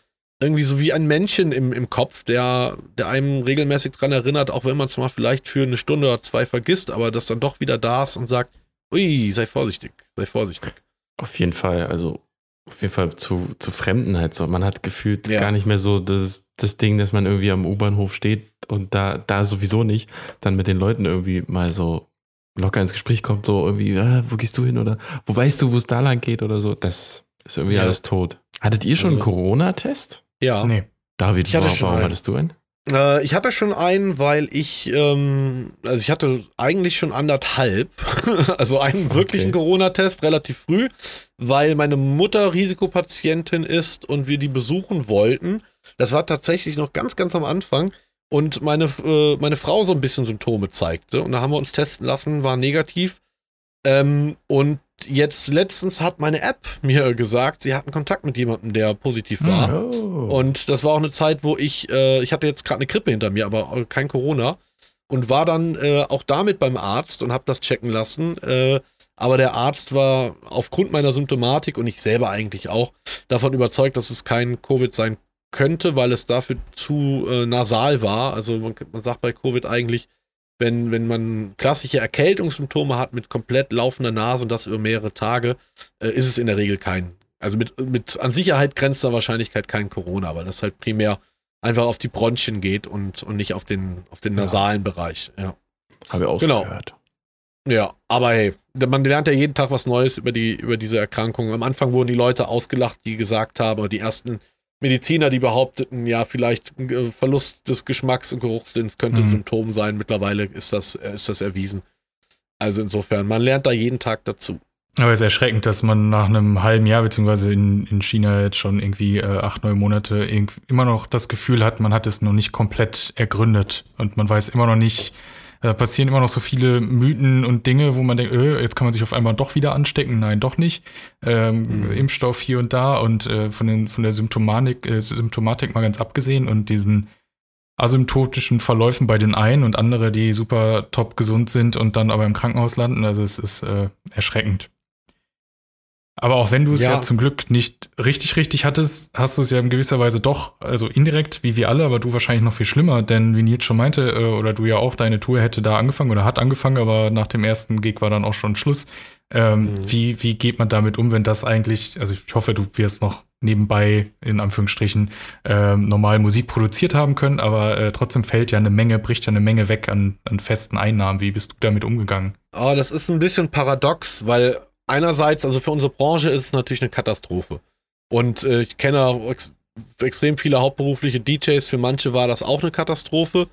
Speaker 5: irgendwie so wie ein Männchen im, im Kopf, der, der einem regelmäßig dran erinnert, auch wenn man es mal vielleicht für eine Stunde oder zwei vergisst, aber das dann doch wieder da ist und sagt, ui, sei vorsichtig, sei vorsichtig.
Speaker 4: Auf jeden Fall, also auf jeden Fall zu, zu Fremden halt so. Man hat gefühlt
Speaker 5: Ja.
Speaker 4: gar nicht mehr so das, das Ding, dass man irgendwie am U-Bahnhof steht und da, da sowieso nicht, dann mit den Leuten irgendwie mal so locker ins Gespräch kommt, so irgendwie, ah, wo gehst du hin oder wo weißt du, wo es da lang geht oder so. Das ist irgendwie
Speaker 5: Ja.
Speaker 4: alles tot. Hattet ihr schon einen
Speaker 5: Also-
Speaker 4: Corona-Test?
Speaker 5: Ja.
Speaker 2: Nee.
Speaker 4: David,
Speaker 5: Ich hatte
Speaker 4: warum,
Speaker 5: schon
Speaker 4: warum
Speaker 5: einen.
Speaker 4: hattest du einen?
Speaker 5: Äh, ich hatte schon einen, weil ich, ähm, also ich hatte eigentlich schon anderthalb, also einen wirklichen Corona-Test relativ früh, weil meine Mutter Risikopatientin ist und wir die besuchen wollten. Das war tatsächlich noch ganz, ganz am Anfang und meine, äh, meine Frau so ein bisschen Symptome zeigte und da haben wir uns testen lassen, war negativ. Ähm, und jetzt letztens hat meine App mir gesagt, sie hatten Kontakt mit jemandem, der positiv war.
Speaker 4: Oh.
Speaker 5: Und das war auch eine Zeit, wo ich, äh, ich hatte jetzt gerade eine Grippe hinter mir, aber äh, kein Corona. Und war dann äh, auch damit beim Arzt und habe das checken lassen. Äh, aber der Arzt war aufgrund meiner Symptomatik und ich selber eigentlich auch davon überzeugt, dass es kein Covid sein könnte, weil es dafür zu äh, nasal war. Also man, man sagt bei Covid eigentlich, wenn, wenn man klassische Erkältungssymptome hat mit komplett laufender Nase und das über mehrere Tage, äh, ist es in der Regel kein, also mit, mit an Sicherheit grenzender Wahrscheinlichkeit kein Corona, weil das halt primär einfach auf die Bronchien geht und, und nicht auf den, auf den
Speaker 2: Ja.
Speaker 5: nasalen Bereich. Ja.
Speaker 4: Habe ich auch
Speaker 5: genau.
Speaker 4: gehört.
Speaker 5: ja, aber hey, man lernt ja jeden Tag was Neues über, die, über diese Erkrankung. Am Anfang wurden die Leute ausgelacht, die gesagt haben, die ersten Mediziner, die behaupteten, ja, vielleicht ein Verlust des Geschmacks und Geruchssinns könnte ein
Speaker 2: Mhm.
Speaker 5: Symptom sein. Mittlerweile ist das, äh, ist das erwiesen. Also insofern, man lernt da jeden Tag dazu.
Speaker 2: Aber es ist erschreckend, dass man nach einem halben Jahr, beziehungsweise in, in China jetzt schon irgendwie äh, acht, neun Monate, immer noch das Gefühl hat, man hat es noch nicht komplett ergründet. Und man weiß immer noch nicht, da passieren immer noch so viele Mythen und Dinge, wo man denkt, äh, jetzt kann man sich auf einmal doch wieder anstecken. Nein, doch nicht. Ähm, Impfstoff hier und da und äh, von, den, von der Symptomatik, äh, Symptomatik mal ganz abgesehen und diesen asymptotischen Verläufen bei den einen und andere, die super top gesund sind und dann aber im Krankenhaus landen. Also es ist äh, erschreckend. Aber auch wenn du es ja.
Speaker 5: Ja.
Speaker 2: zum Glück nicht richtig, richtig hattest, hast du es ja in gewisser Weise doch, also indirekt, wie wir alle, aber du wahrscheinlich noch viel schlimmer, denn wie Nils schon meinte, äh, oder du ja auch, deine Tour hätte da angefangen oder hat angefangen, aber nach dem ersten Gig war dann auch schon Schluss. Ähm, wie, wie geht man damit um, wenn das eigentlich, also ich hoffe, du wirst noch nebenbei, in Anführungsstrichen, ähm, normal Musik produziert haben können, aber äh, trotzdem fällt ja eine Menge, bricht ja eine Menge weg an, an festen Einnahmen. Wie bist du damit umgegangen?
Speaker 5: Ah, das ist ein bisschen paradox, weil einerseits, also für unsere Branche ist es natürlich eine Katastrophe. Und äh, ich kenne auch ex extrem viele hauptberufliche DJs, für manche war das auch eine Katastrophe.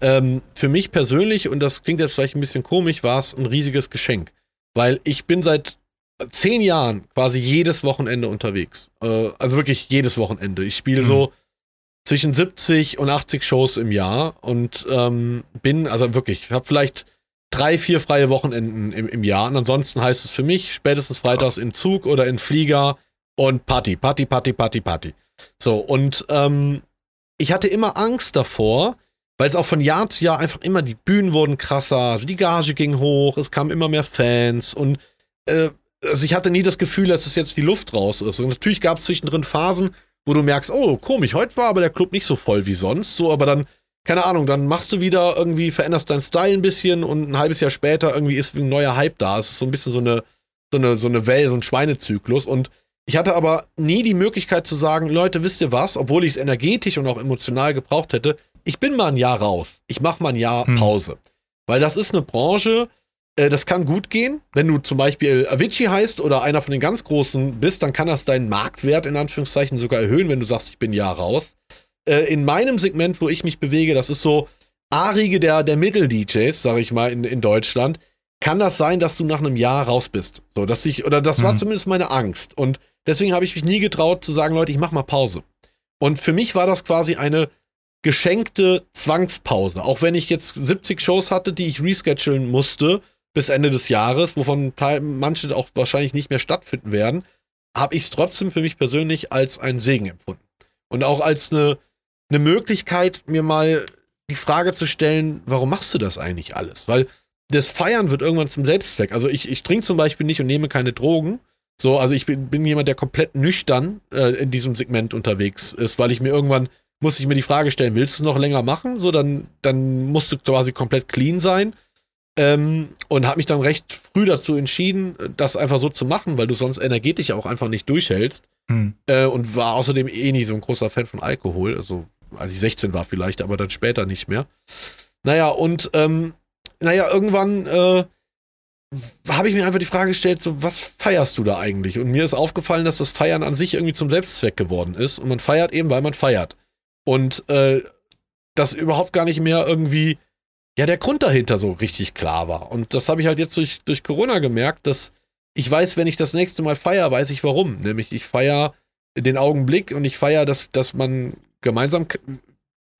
Speaker 5: Ähm, für mich persönlich, und das klingt jetzt vielleicht ein bisschen komisch, war es ein riesiges Geschenk. Weil ich bin seit zehn Jahren quasi jedes Wochenende unterwegs. Äh, also wirklich jedes Wochenende. Ich spiele
Speaker 2: Mhm.
Speaker 5: so zwischen 70 und 80 Shows im Jahr und ähm, bin, also wirklich, ich habe vielleicht drei, vier freie Wochenenden im, im Jahr. Und ansonsten heißt es für mich spätestens freitags in Zug oder in Flieger und Party, Party, Party, Party, Party. So, und ähm, ich hatte immer Angst davor, weil es auch von Jahr zu Jahr einfach immer, die Bühnen wurden krasser, also die Gage ging hoch, es kamen immer mehr Fans und äh, also ich hatte nie das Gefühl, dass es jetzt die Luft raus ist. Und natürlich gab es zwischendrin Phasen, wo du merkst, oh, komisch, heute war aber der Club nicht so voll wie sonst, so, aber dann keine Ahnung, dann machst du wieder irgendwie, veränderst deinen Style ein bisschen und ein halbes Jahr später irgendwie ist ein neuer Hype da. Es ist so ein bisschen so eine, so eine, so eine Welle, so ein Schweinezyklus. Und ich hatte aber nie die Möglichkeit zu sagen, Leute, wisst ihr was, obwohl ich es energetisch und auch emotional gebraucht hätte, ich bin mal ein Jahr raus. Ich mache mal ein Jahr
Speaker 2: Hm.
Speaker 5: Pause. Weil das ist eine Branche, äh, das kann gut gehen. Wenn du zum Beispiel Avicii heißt oder einer von den ganz Großen bist, dann kann das deinen Marktwert in Anführungszeichen sogar erhöhen, wenn du sagst, ich bin ein Jahr raus äh, in meinem Segment, wo ich mich bewege, das ist so A-Riege der, der Mittel-DJs, sage ich mal, in, in Deutschland, kann das sein, dass du nach einem Jahr raus bist. So, dass ich, oder das war
Speaker 2: Mhm.
Speaker 5: zumindest meine Angst. Und deswegen habe ich mich nie getraut zu sagen, Leute, ich mache mal Pause. Und für mich war das quasi eine geschenkte Zwangspause. Auch wenn ich jetzt 70 Shows hatte, die ich reschedulen musste bis Ende des Jahres, wovon manche auch wahrscheinlich nicht mehr stattfinden werden, habe ich es trotzdem für mich persönlich als einen Segen empfunden. Und auch als eine, eine Möglichkeit, mir mal die Frage zu stellen, warum machst du das eigentlich alles? Weil das Feiern wird irgendwann zum Selbstzweck. Also ich, ich trinke zum Beispiel nicht und nehme keine Drogen. So, also ich bin, bin jemand, der komplett nüchtern äh, in diesem Segment unterwegs ist, weil ich mir irgendwann muss ich mir die Frage stellen, willst du es noch länger machen? So, dann, dann musst du quasi komplett clean sein. Ähm, und habe mich dann recht früh dazu entschieden, das einfach so zu machen, weil du sonst energetisch auch einfach nicht durchhältst.
Speaker 2: Hm.
Speaker 5: Äh, und war außerdem eh nie so ein großer Fan von Alkohol. Also, als ich 16 war vielleicht, aber dann später nicht mehr. Naja, und ähm, naja, irgendwann äh, habe ich mir einfach die Frage gestellt, so, was feierst du da eigentlich? Und mir ist aufgefallen, dass das Feiern an sich irgendwie zum Selbstzweck geworden ist. Und man feiert eben, weil man feiert. Und äh, das überhaupt gar nicht mehr irgendwie, ja, der Grund dahinter so richtig klar war. Und das habe ich halt jetzt durch, durch Corona gemerkt, dass ich weiß, wenn ich das nächste Mal feier, weiß ich warum. Nämlich ich feier den Augenblick und ich feier, dass, dass man gemeinsam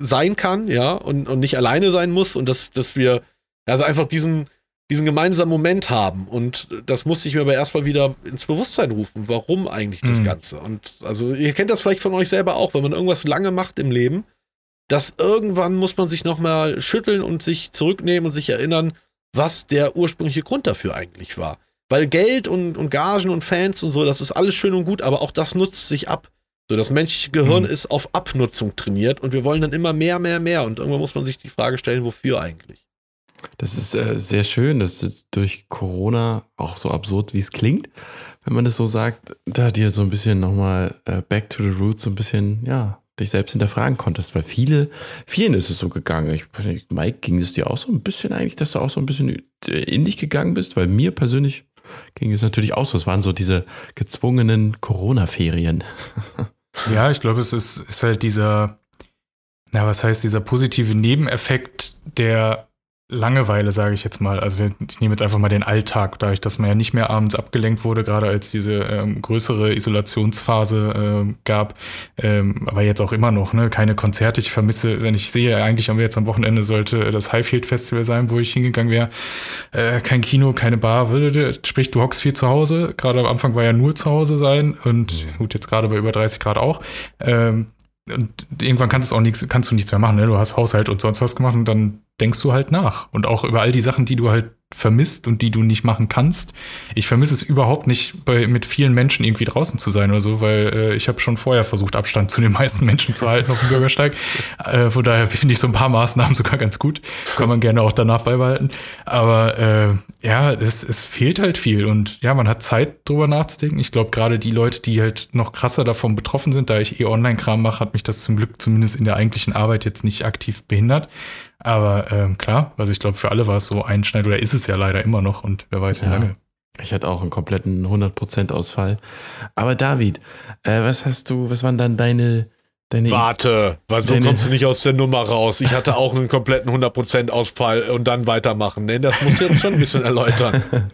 Speaker 5: sein kann, ja, und, und nicht alleine sein muss und dass, dass wir also einfach diesen, diesen gemeinsamen Moment haben. Und das musste ich mir aber erstmal wieder ins Bewusstsein rufen, warum eigentlich das
Speaker 2: Mhm.
Speaker 5: Ganze. Und also ihr kennt das vielleicht von euch selber auch, wenn man irgendwas lange macht im Leben, dass irgendwann muss man sich nochmal schütteln und sich zurücknehmen und sich erinnern, was der ursprüngliche Grund dafür eigentlich war. Weil Geld und, und Gagen und Fans und so, das ist alles schön und gut, aber auch das nutzt sich ab. So, das menschliche Gehirn
Speaker 2: Mhm.
Speaker 5: ist auf Abnutzung trainiert und wir wollen dann immer mehr, mehr, mehr. Und irgendwann muss man sich die Frage stellen, wofür eigentlich?
Speaker 4: Das ist äh, sehr schön, dass du durch Corona, auch so absurd wie es klingt, wenn man das so sagt, da dir so ein bisschen nochmal äh, back to the roots so ein bisschen, ja, dich selbst hinterfragen konntest, weil viele, vielen ist es so gegangen. Ich, Mike, ging es dir auch so ein bisschen eigentlich, dass du auch so ein bisschen in dich gegangen bist? Weil mir persönlich ging es natürlich auch so. Es waren so diese gezwungenen Corona-Ferien.
Speaker 2: Ja, ich glaube, es ist, ist halt dieser, na, was heißt dieser positive Nebeneffekt der Langeweile, sage ich jetzt mal. Also ich nehme jetzt einfach mal den Alltag, dadurch, dass man ja nicht mehr abends abgelenkt wurde, gerade als diese ähm, größere Isolationsphase ähm, gab, ähm, aber jetzt auch immer noch, ne, keine Konzerte. Ich vermisse, wenn ich sehe, eigentlich haben wir jetzt am Wochenende sollte das Highfield Festival sein, wo ich hingegangen wäre. Äh, kein Kino, keine Bar, sprich, du hockst viel zu Hause. Gerade am Anfang war ja nur zu Hause sein und gut, jetzt gerade bei über 30 Grad auch. Ähm, und irgendwann kannst du auch nichts, kannst du nichts mehr machen, ne? Du hast Haushalt und sonst was gemacht und dann denkst du halt nach. Und auch über all die Sachen, die du halt vermisst und die du nicht machen kannst. Ich vermisse es überhaupt nicht, bei, mit vielen Menschen irgendwie draußen zu sein oder so, weil äh, ich habe schon vorher versucht, Abstand zu den meisten Menschen zu halten auf dem Bürgersteig. Äh, von daher finde ich so ein paar Maßnahmen sogar ganz gut. Kann man gerne auch danach beibehalten. Aber äh, ja, es, es fehlt halt viel und ja, man hat Zeit drüber nachzudenken. Ich glaube, gerade die Leute, die halt noch krasser davon betroffen sind, da ich eh Online-Kram mache, hat mich das zum Glück zumindest in der eigentlichen Arbeit jetzt nicht aktiv behindert. Aber ähm, klar, also ich glaube, für alle war es so einschneidend oder ist es ja leider immer noch und wer weiß wie
Speaker 4: Ja.
Speaker 2: lange.
Speaker 4: Ich hatte auch einen kompletten 100% Ausfall. Aber David, äh, was hast du, was waren dann deine, deine
Speaker 5: Warte, weil so
Speaker 4: Deine-
Speaker 5: kommst du nicht aus der Nummer raus. Ich hatte auch einen kompletten 100% Ausfall und dann weitermachen. Nee, das musst du jetzt schon ein bisschen erläutern.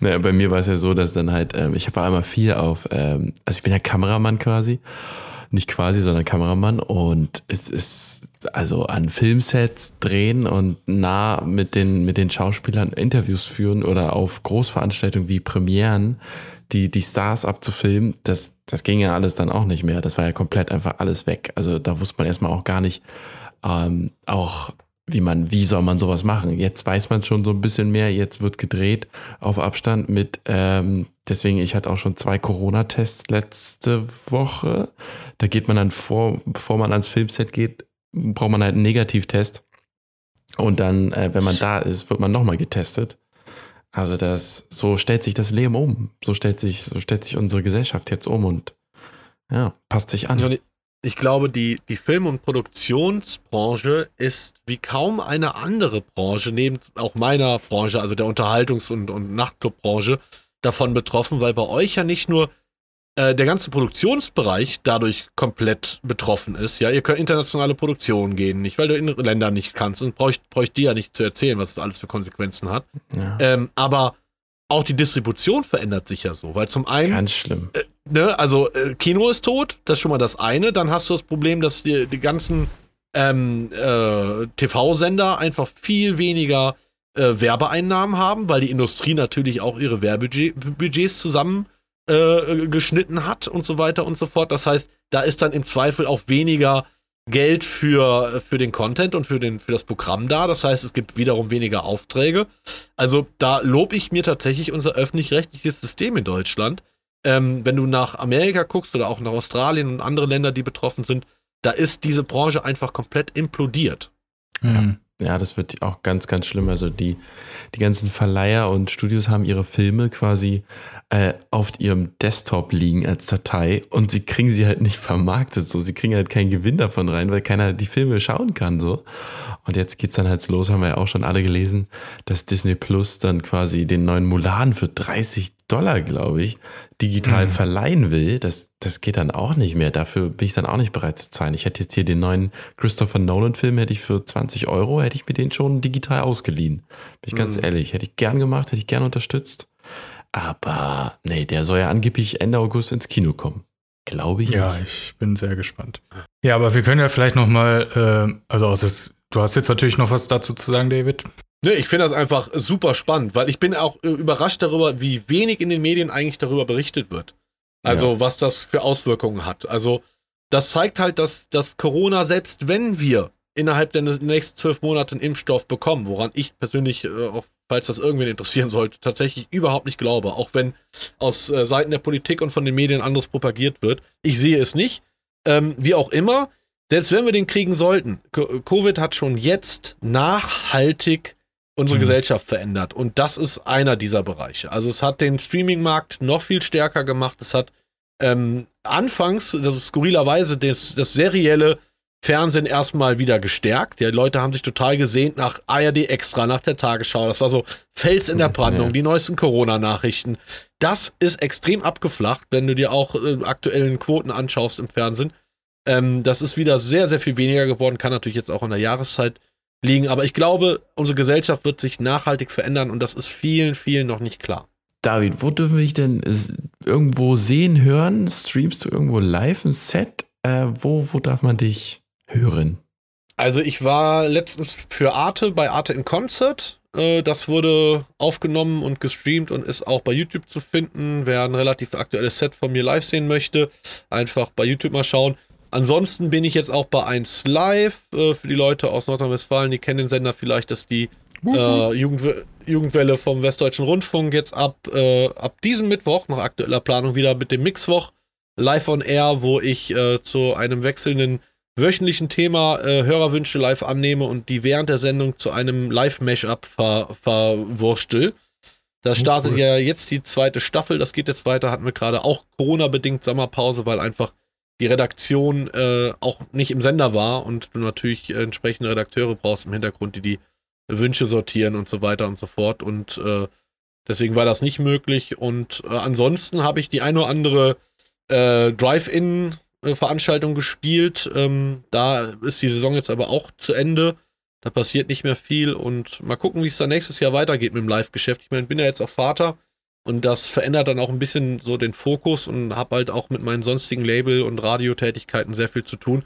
Speaker 4: Naja, bei mir war es ja so, dass dann halt, ähm, ich war einmal viel auf, ähm, also ich bin ja Kameramann quasi. Nicht quasi, sondern Kameramann. Und es ist also an Filmsets drehen und nah mit den, mit den Schauspielern Interviews führen oder auf Großveranstaltungen wie Premieren, die, die Stars abzufilmen, das, das ging ja alles dann auch nicht mehr. Das war ja komplett einfach alles weg. Also da wusste man erstmal auch gar nicht, ähm, auch wie man, wie soll man sowas machen? Jetzt weiß man schon so ein bisschen mehr, jetzt wird gedreht auf Abstand mit, ähm, deswegen, ich hatte auch schon zwei Corona-Tests letzte Woche. Da geht man dann vor, bevor man ans Filmset geht, braucht man halt einen Negativtest. Und dann, äh, wenn man da ist, wird man nochmal getestet. Also das, so stellt sich das Leben um. So stellt sich, so stellt sich unsere Gesellschaft jetzt um und ja, passt sich an.
Speaker 5: Ich- glaube, die, die Film- und Produktionsbranche ist wie kaum eine andere Branche, neben auch meiner Branche, also der Unterhaltungs- und, und Nachtclubbranche, davon betroffen, weil bei euch ja nicht nur äh, der ganze Produktionsbereich dadurch komplett betroffen ist. Ja, ihr könnt internationale Produktionen gehen, nicht, weil du in Länder nicht kannst und bräucht, bräucht dir ja nicht zu erzählen, was das alles für Konsequenzen hat.
Speaker 4: Ja,
Speaker 5: Ähm, aber auch die Distribution verändert sich ja so, weil zum einen
Speaker 4: ganz schlimm.
Speaker 5: Ne, also äh, Kino ist tot, das ist schon mal das eine. Dann hast du das Problem, dass die, die ganzen ähm, äh, TV-Sender einfach viel weniger äh, Werbeeinnahmen haben, weil die Industrie natürlich auch ihre Werbebudgets zusammen äh, hat und so weiter und so fort. Das heißt, da ist dann im Zweifel auch weniger Geld für, für den Content und für, den, für das Programm da. Das heißt, es gibt wiederum weniger Aufträge. Also da lobe ich mir tatsächlich unser öffentlich-rechtliches System in Deutschland. Ähm, wenn du nach Amerika guckst oder auch nach Australien und andere Länder, die betroffen sind, da ist diese Branche einfach komplett implodiert.
Speaker 2: Mhm.
Speaker 4: Ja, das wird auch ganz, ganz schlimm. Also die, die ganzen Verleiher und Studios haben ihre Filme quasi äh, auf ihrem Desktop liegen als Datei und sie kriegen sie halt nicht vermarktet. So, sie kriegen halt keinen Gewinn davon rein, weil keiner die Filme schauen kann. So. Und jetzt geht's dann halt los, haben wir ja auch schon alle gelesen, dass Disney Plus dann quasi den neuen Mulan für 30 Dollar, glaube ich, digital
Speaker 2: Mhm.
Speaker 4: verleihen will. Das, das geht dann auch nicht mehr. Dafür bin ich dann auch nicht bereit zu zahlen. Ich hätte jetzt hier den neuen Christopher Nolan-Film, hätte ich für 20 Euro, hätte ich mir den schon digital ausgeliehen. Bin ich ganz
Speaker 5: Mhm.
Speaker 4: ehrlich. Hätte ich gern gemacht, hätte ich gern unterstützt. Aber nee, der soll ja angeblich Ende August ins Kino kommen. Glaube ich
Speaker 2: Ja,
Speaker 4: nicht.
Speaker 2: ich bin sehr gespannt. Ja, aber wir können ja vielleicht noch mal, äh, also aus das, du hast jetzt natürlich noch was dazu zu sagen, David.
Speaker 5: Ne, ich finde das einfach super spannend, weil ich bin auch äh, überrascht darüber, wie wenig in den Medien eigentlich darüber berichtet wird. Also, was das für Auswirkungen hat. Also, das zeigt halt, dass, dass Corona, selbst wenn wir innerhalb der nächsten zwölf Monate einen Impfstoff bekommen, woran ich persönlich, äh, auch falls das irgendwen interessieren sollte, tatsächlich überhaupt nicht glaube, auch wenn aus äh, Seiten der Politik und von den Medien anderes propagiert wird. Ich sehe es nicht. Ähm, wie auch immer, selbst wenn wir den kriegen sollten, Co- Covid hat schon jetzt nachhaltig unsere
Speaker 2: Mhm.
Speaker 5: Gesellschaft verändert. Und das ist einer dieser Bereiche. Also es hat den Streaming-Markt noch viel stärker gemacht. Es hat ähm, anfangs, das ist skurrilerweise, das, das serielle Fernsehen erstmal wieder gestärkt. Die Leute haben sich total gesehnt nach ARD Extra, nach der Tagesschau. Das war so Fels in der Brandung,
Speaker 4: Ja.
Speaker 5: die neuesten Corona-Nachrichten. Das ist extrem abgeflacht, wenn du dir auch äh, aktuellen Quoten anschaust im Fernsehen. Ähm, das ist wieder sehr, sehr viel weniger geworden, kann natürlich jetzt auch in der Jahreszeit liegen. Aber ich glaube, unsere Gesellschaft wird sich nachhaltig verändern und das ist vielen, vielen noch nicht klar.
Speaker 4: David, wo dürfen wir dich denn irgendwo sehen, hören? Streamst du irgendwo live ein Set? Äh, wo, wo darf man dich hören?
Speaker 5: Also ich war letztens für Arte bei Arte in Concert. Äh, Das wurde aufgenommen und gestreamt und ist auch bei YouTube zu finden. Wer ein relativ aktuelles Set von mir live sehen möchte, einfach bei YouTube mal schauen. Ansonsten bin ich jetzt auch bei 1 Live. Äh, Für die Leute aus Nordrhein-Westfalen, die kennen den Sender vielleicht, dass die äh, Jugend, Jugendwelle vom Westdeutschen Rundfunk jetzt ab, äh, ab diesem Mittwoch nach aktueller Planung wieder mit dem Mixwoch live on air, wo ich äh, zu einem wechselnden wöchentlichen Thema äh, Hörerwünsche live annehme und die während der Sendung zu einem Live-Mashup ver verwurstel. Das startet oh, cool. ja jetzt die zweite Staffel, das geht jetzt weiter, hatten wir gerade auch Corona-bedingt Sommerpause, weil einfach die Redaktion äh, auch nicht im Sender war und du natürlich entsprechende Redakteure brauchst im Hintergrund, die die Wünsche sortieren und so weiter und so fort. Und äh, deswegen war das nicht möglich. Und äh, ansonsten habe ich die ein oder andere äh, Drive-In-Veranstaltung gespielt. Ähm, da ist die Saison jetzt aber auch zu Ende. Da passiert nicht mehr viel und mal gucken, wie es dann nächstes Jahr weitergeht mit dem Live-Geschäft. Ich meine, bin ja jetzt auch Vater und das verändert dann auch ein bisschen so den Fokus und habe halt auch mit meinen sonstigen Label- und Radiotätigkeiten sehr viel zu tun.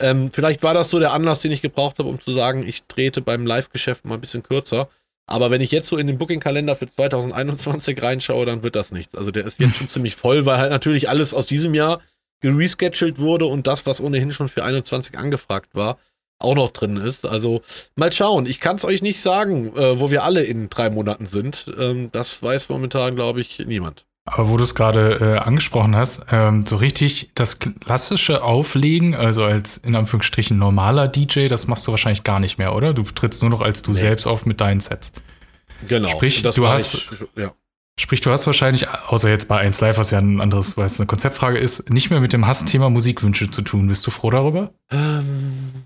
Speaker 5: Ähm, vielleicht war das so der Anlass, den ich gebraucht habe, um zu sagen, ich trete beim Live-Geschäft mal ein bisschen kürzer. Aber wenn ich jetzt so in den Booking-Kalender für 2021 reinschaue, dann wird das nichts. Also der ist jetzt schon ziemlich voll, weil halt natürlich alles aus diesem Jahr gerescheduled wurde und das, was ohnehin schon für 21 angefragt war, auch noch drin ist. Also mal schauen. Ich kann es euch nicht sagen, äh, wo wir alle in drei Monaten sind. Ähm, das weiß momentan, glaube ich, niemand.
Speaker 2: Aber wo du es gerade äh, angesprochen hast, ähm, so richtig das klassische Auflegen, also als in Anführungsstrichen normaler DJ, das machst du wahrscheinlich gar nicht mehr, oder? Du trittst nur noch als du nee. selbst auf mit deinen Sets.
Speaker 5: Genau.
Speaker 2: Sprich, du hast, ich, ja. sprich, du hast wahrscheinlich, außer jetzt bei 1 Live, was ja ein anderes, weil es eine Konzeptfrage ist, nicht mehr mit dem Hassthema Musikwünsche zu tun. Bist du froh darüber?
Speaker 5: Ähm,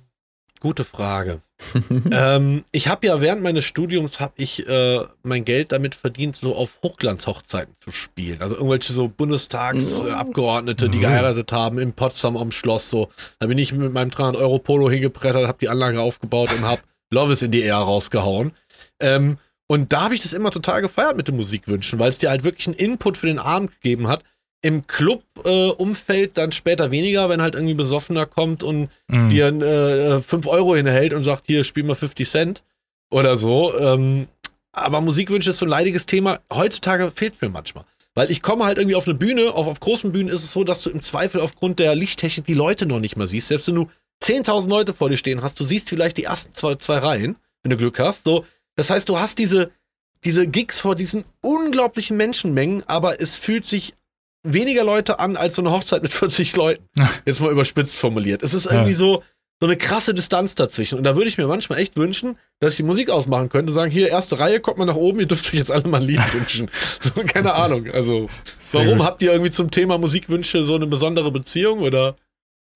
Speaker 5: Gute Frage. ähm, ich habe ja während meines Studiums habe ich äh, mein Geld damit verdient, so auf Hochglanzhochzeiten zu spielen. Also irgendwelche so Bundestagsabgeordnete, die geheiratet haben in Potsdam am Schloss. So, da bin ich mit meinem 300 Euro Polo hingebrettert, habe die Anlage aufgebaut und habe Love is in die Air rausgehauen. Ähm, und da habe ich das immer total gefeiert mit den Musikwünschen, weil es dir halt wirklich einen Input für den Abend gegeben hat, im Club-Umfeld äh, dann später weniger, wenn halt irgendwie Besoffener kommt und mhm. dir äh, 5 Euro hinhält und sagt, hier, spiel mal 50 Cent oder so. Ähm, aber Musikwünsche ist so ein leidiges Thema. Heutzutage fehlt mir manchmal. Weil ich komme halt irgendwie auf eine Bühne, auf, auf großen Bühnen ist es so, dass du im Zweifel aufgrund der Lichttechnik die Leute noch nicht mehr siehst. Selbst wenn du 10.000 Leute vor dir stehen hast, du siehst vielleicht die ersten zwei, zwei Reihen, wenn du Glück hast. So, das heißt, du hast diese, diese Gigs vor diesen unglaublichen Menschenmengen, aber es fühlt sich weniger Leute an als so eine Hochzeit mit 40 Leuten. Jetzt mal überspitzt formuliert. Es ist irgendwie ja. so, so eine krasse Distanz dazwischen. Und da würde ich mir manchmal echt wünschen, dass ich die Musik ausmachen könnte, sagen, hier, erste Reihe, kommt mal nach oben, ihr dürft euch jetzt alle mal ein Lied wünschen. So, keine Ahnung. Also, warum habt ihr irgendwie zum Thema Musikwünsche so eine besondere Beziehung oder?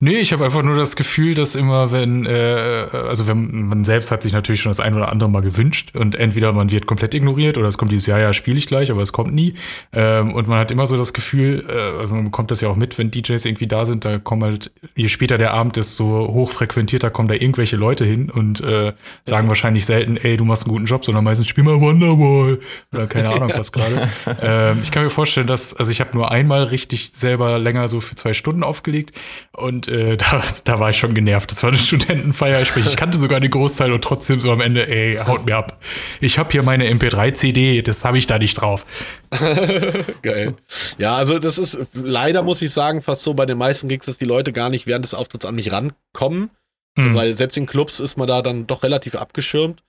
Speaker 2: Nee, ich habe einfach nur das Gefühl, dass immer, wenn, äh, also wenn man selbst hat sich natürlich schon das ein oder andere mal gewünscht und entweder man wird komplett ignoriert oder es kommt dieses Jahr, ja, spiele ich gleich, aber es kommt nie. Ähm, und man hat immer so das Gefühl, äh, man bekommt das ja auch mit, wenn DJs irgendwie da sind, da kommen halt, je später der Abend ist, so hoch frequentiert, da kommen da irgendwelche Leute hin und äh, sagen ja. wahrscheinlich selten, ey, du machst einen guten Job, sondern meistens spiel mal Wonderwall oder keine Ahnung ja. was gerade. ähm, ich kann mir vorstellen, dass, also ich habe nur einmal richtig selber länger so für zwei Stunden aufgelegt und äh, da, da war ich schon genervt. Das war eine Studentenfeier. Sprich, ich kannte sogar den Großteil und trotzdem so am Ende, ey, haut mir ab. Ich habe hier meine MP3-CD, das habe ich da nicht drauf.
Speaker 5: Geil. Ja, also das ist leider, muss ich sagen, fast so bei den meisten Gigs, dass die Leute gar nicht während des Auftritts an mich rankommen. Hm. Weil selbst in Clubs ist man da dann doch relativ abgeschirmt.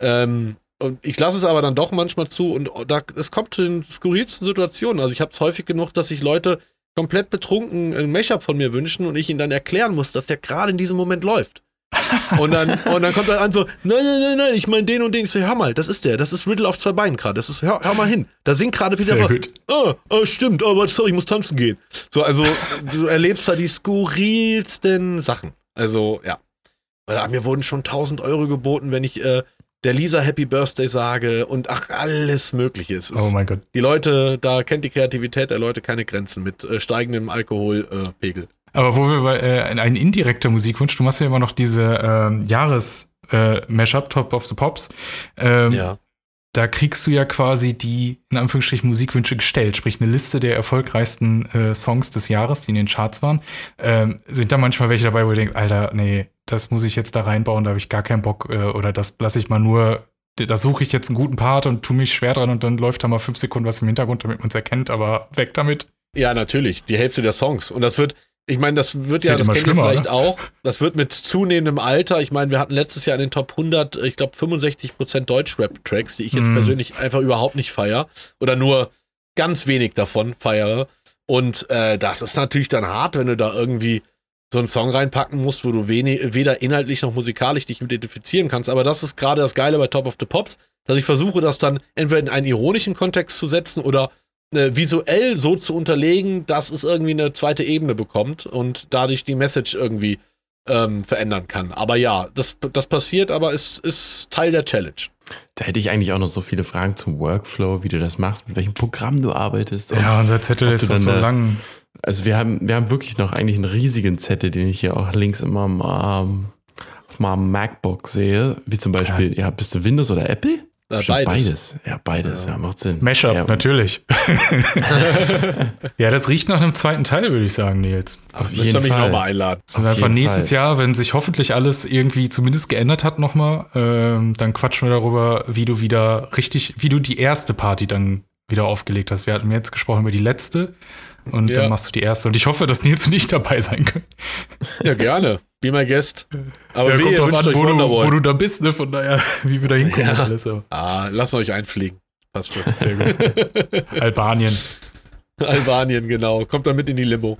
Speaker 5: Ähm, und ich lasse es aber dann doch manchmal zu und da, es kommt zu den skurrilsten Situationen. Also ich habe es häufig genug, dass sich Leute komplett betrunken ein Mashup von mir wünschen und ich ihnen dann erklären muss, dass der gerade in diesem Moment läuft. und dann, und dann kommt er an so, nein, nein, nein, nein, ich meine den und den. Ich so, hör mal, das ist der, das ist Riddle auf zwei Beinen gerade. Das ist, hör, hör mal hin. Da singt gerade Peter Sehr gut. Ah, oh, stimmt, aber oh, sorry, ich muss tanzen gehen. So, also, du erlebst da die skurrilsten Sachen. Also, ja. Mir wurden schon 1000 Euro geboten, wenn ich äh, der Lisa Happy Birthday sage und ach, alles Mögliche. Es
Speaker 2: oh mein Gott.
Speaker 5: Die Leute, da kennt die Kreativität der Leute keine Grenzen mit äh, steigendem Alkoholpegel. Äh,
Speaker 2: Aber wo wir bei äh, ein indirekter Musikwunsch, du machst ja immer noch diese ähm, Jahres-Mashup, äh, Top of the Pops. Ähm, ja. Da kriegst du ja quasi die, in Anführungsstrichen, Musikwünsche gestellt, sprich eine Liste der erfolgreichsten äh, Songs des Jahres, die in den Charts waren. Ähm, sind da manchmal welche dabei, wo du denkst, Alter, nee, das muss ich jetzt da reinbauen, da habe ich gar keinen Bock äh, oder das lasse ich mal nur, da suche ich jetzt einen guten Part und tue mich schwer dran und dann läuft da mal fünf Sekunden was im Hintergrund, damit man es erkennt, aber weg damit.
Speaker 5: Ja, natürlich, die Hälfte der Songs. Und das wird, Ich meine, das wird
Speaker 2: Das
Speaker 5: ja, das ihr
Speaker 2: schlimmer,
Speaker 5: vielleicht
Speaker 2: oder?
Speaker 5: auch. Das wird mit zunehmendem Alter. Ich meine, wir hatten letztes Jahr in den Top 100, ich glaube, 65% Deutschrap-Tracks, die ich jetzt
Speaker 2: Mhm.
Speaker 5: persönlich einfach überhaupt nicht feier. Oder nur ganz wenig davon feiere. Und äh, das ist natürlich dann hart, wenn du da irgendwie so einen Song reinpacken musst, wo du wenig, weder inhaltlich noch musikalisch dich identifizieren kannst. Aber das ist gerade das Geile bei Top of the Pops, dass ich versuche, das dann entweder in einen ironischen Kontext zu setzen oder äh, visuell so zu unterlegen, dass es irgendwie eine zweite Ebene bekommt und dadurch die Message irgendwie ähm, verändern kann. Aber ja, das, das passiert, aber es ist Teil der Challenge.
Speaker 4: Da hätte ich eigentlich auch noch so viele Fragen zum Workflow, wie du das machst, mit welchem Programm du arbeitest.
Speaker 2: Ja, unser Zettel ist so lang.
Speaker 4: Also wir haben, wir haben wirklich noch eigentlich einen riesigen Zettel, den ich hier auch links immer am, ähm, auf meinem MacBook sehe. Wie zum Beispiel, ja, bist du Windows oder Apple?
Speaker 5: Äh, beides.
Speaker 4: beides. Ja, beides. Ja, macht Sinn.
Speaker 2: Mashup,
Speaker 4: ja,
Speaker 2: natürlich. ja, das riecht nach einem zweiten Teil, würde ich sagen, Nils.
Speaker 4: Auf jeden
Speaker 5: mich
Speaker 4: Fall.
Speaker 5: nochmal einladen.
Speaker 2: Und
Speaker 4: Auf
Speaker 2: einfach nächstes
Speaker 4: Fall.
Speaker 2: Jahr, wenn sich hoffentlich alles irgendwie zumindest geändert hat nochmal, ähm, dann quatschen wir darüber, wie du wieder richtig, wie du die erste Party dann wieder aufgelegt hast. Wir hatten jetzt gesprochen über die letzte und
Speaker 5: Ja.
Speaker 2: dann machst du die erste. Und ich hoffe, dass Nils und ich dabei sein können.
Speaker 5: Ja, gerne. Be my guest. Aber
Speaker 2: Ja,
Speaker 5: wie,
Speaker 2: kommt drauf an, wo du, wo du da bist, ne? Von daher, wie wir da hinkommen und
Speaker 5: Ja.
Speaker 2: alles. Aber
Speaker 5: Ah, lasst euch einfliegen. Passt schon.
Speaker 2: sehr gut. Albanien.
Speaker 5: Albanien, genau. Kommt dann mit in die Limo.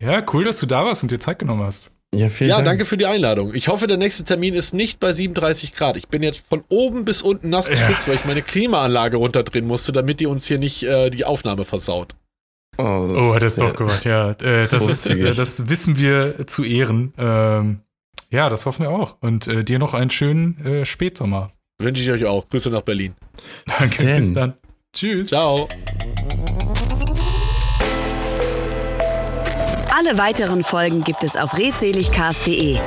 Speaker 5: Ja.
Speaker 2: Ja, cool, dass du da warst und dir Zeit genommen hast.
Speaker 4: Ja, vielen
Speaker 5: Ja,
Speaker 4: Dank.
Speaker 5: danke für die Einladung. Ich hoffe, der nächste Termin ist nicht bei 37 Grad. Ich bin jetzt von oben bis unten nass geschwitzt, weil ich meine Klimaanlage runterdrehen musste, damit die uns hier nicht äh, die Aufnahme versaut.
Speaker 4: Oh,
Speaker 2: Oh, hat er es doch gemacht, ja. Äh, das, ist, äh, das wissen wir zu Ehren. Ähm, ja, das hoffen wir auch. Und äh, dir noch einen schönen äh, Spätsommer.
Speaker 5: Wünsche ich euch auch. Grüße nach Berlin.
Speaker 2: Danke,
Speaker 4: denn?
Speaker 2: bis dann. Tschüss.
Speaker 5: Ciao.
Speaker 3: Alle weiteren Folgen gibt es auf redseligcast.de.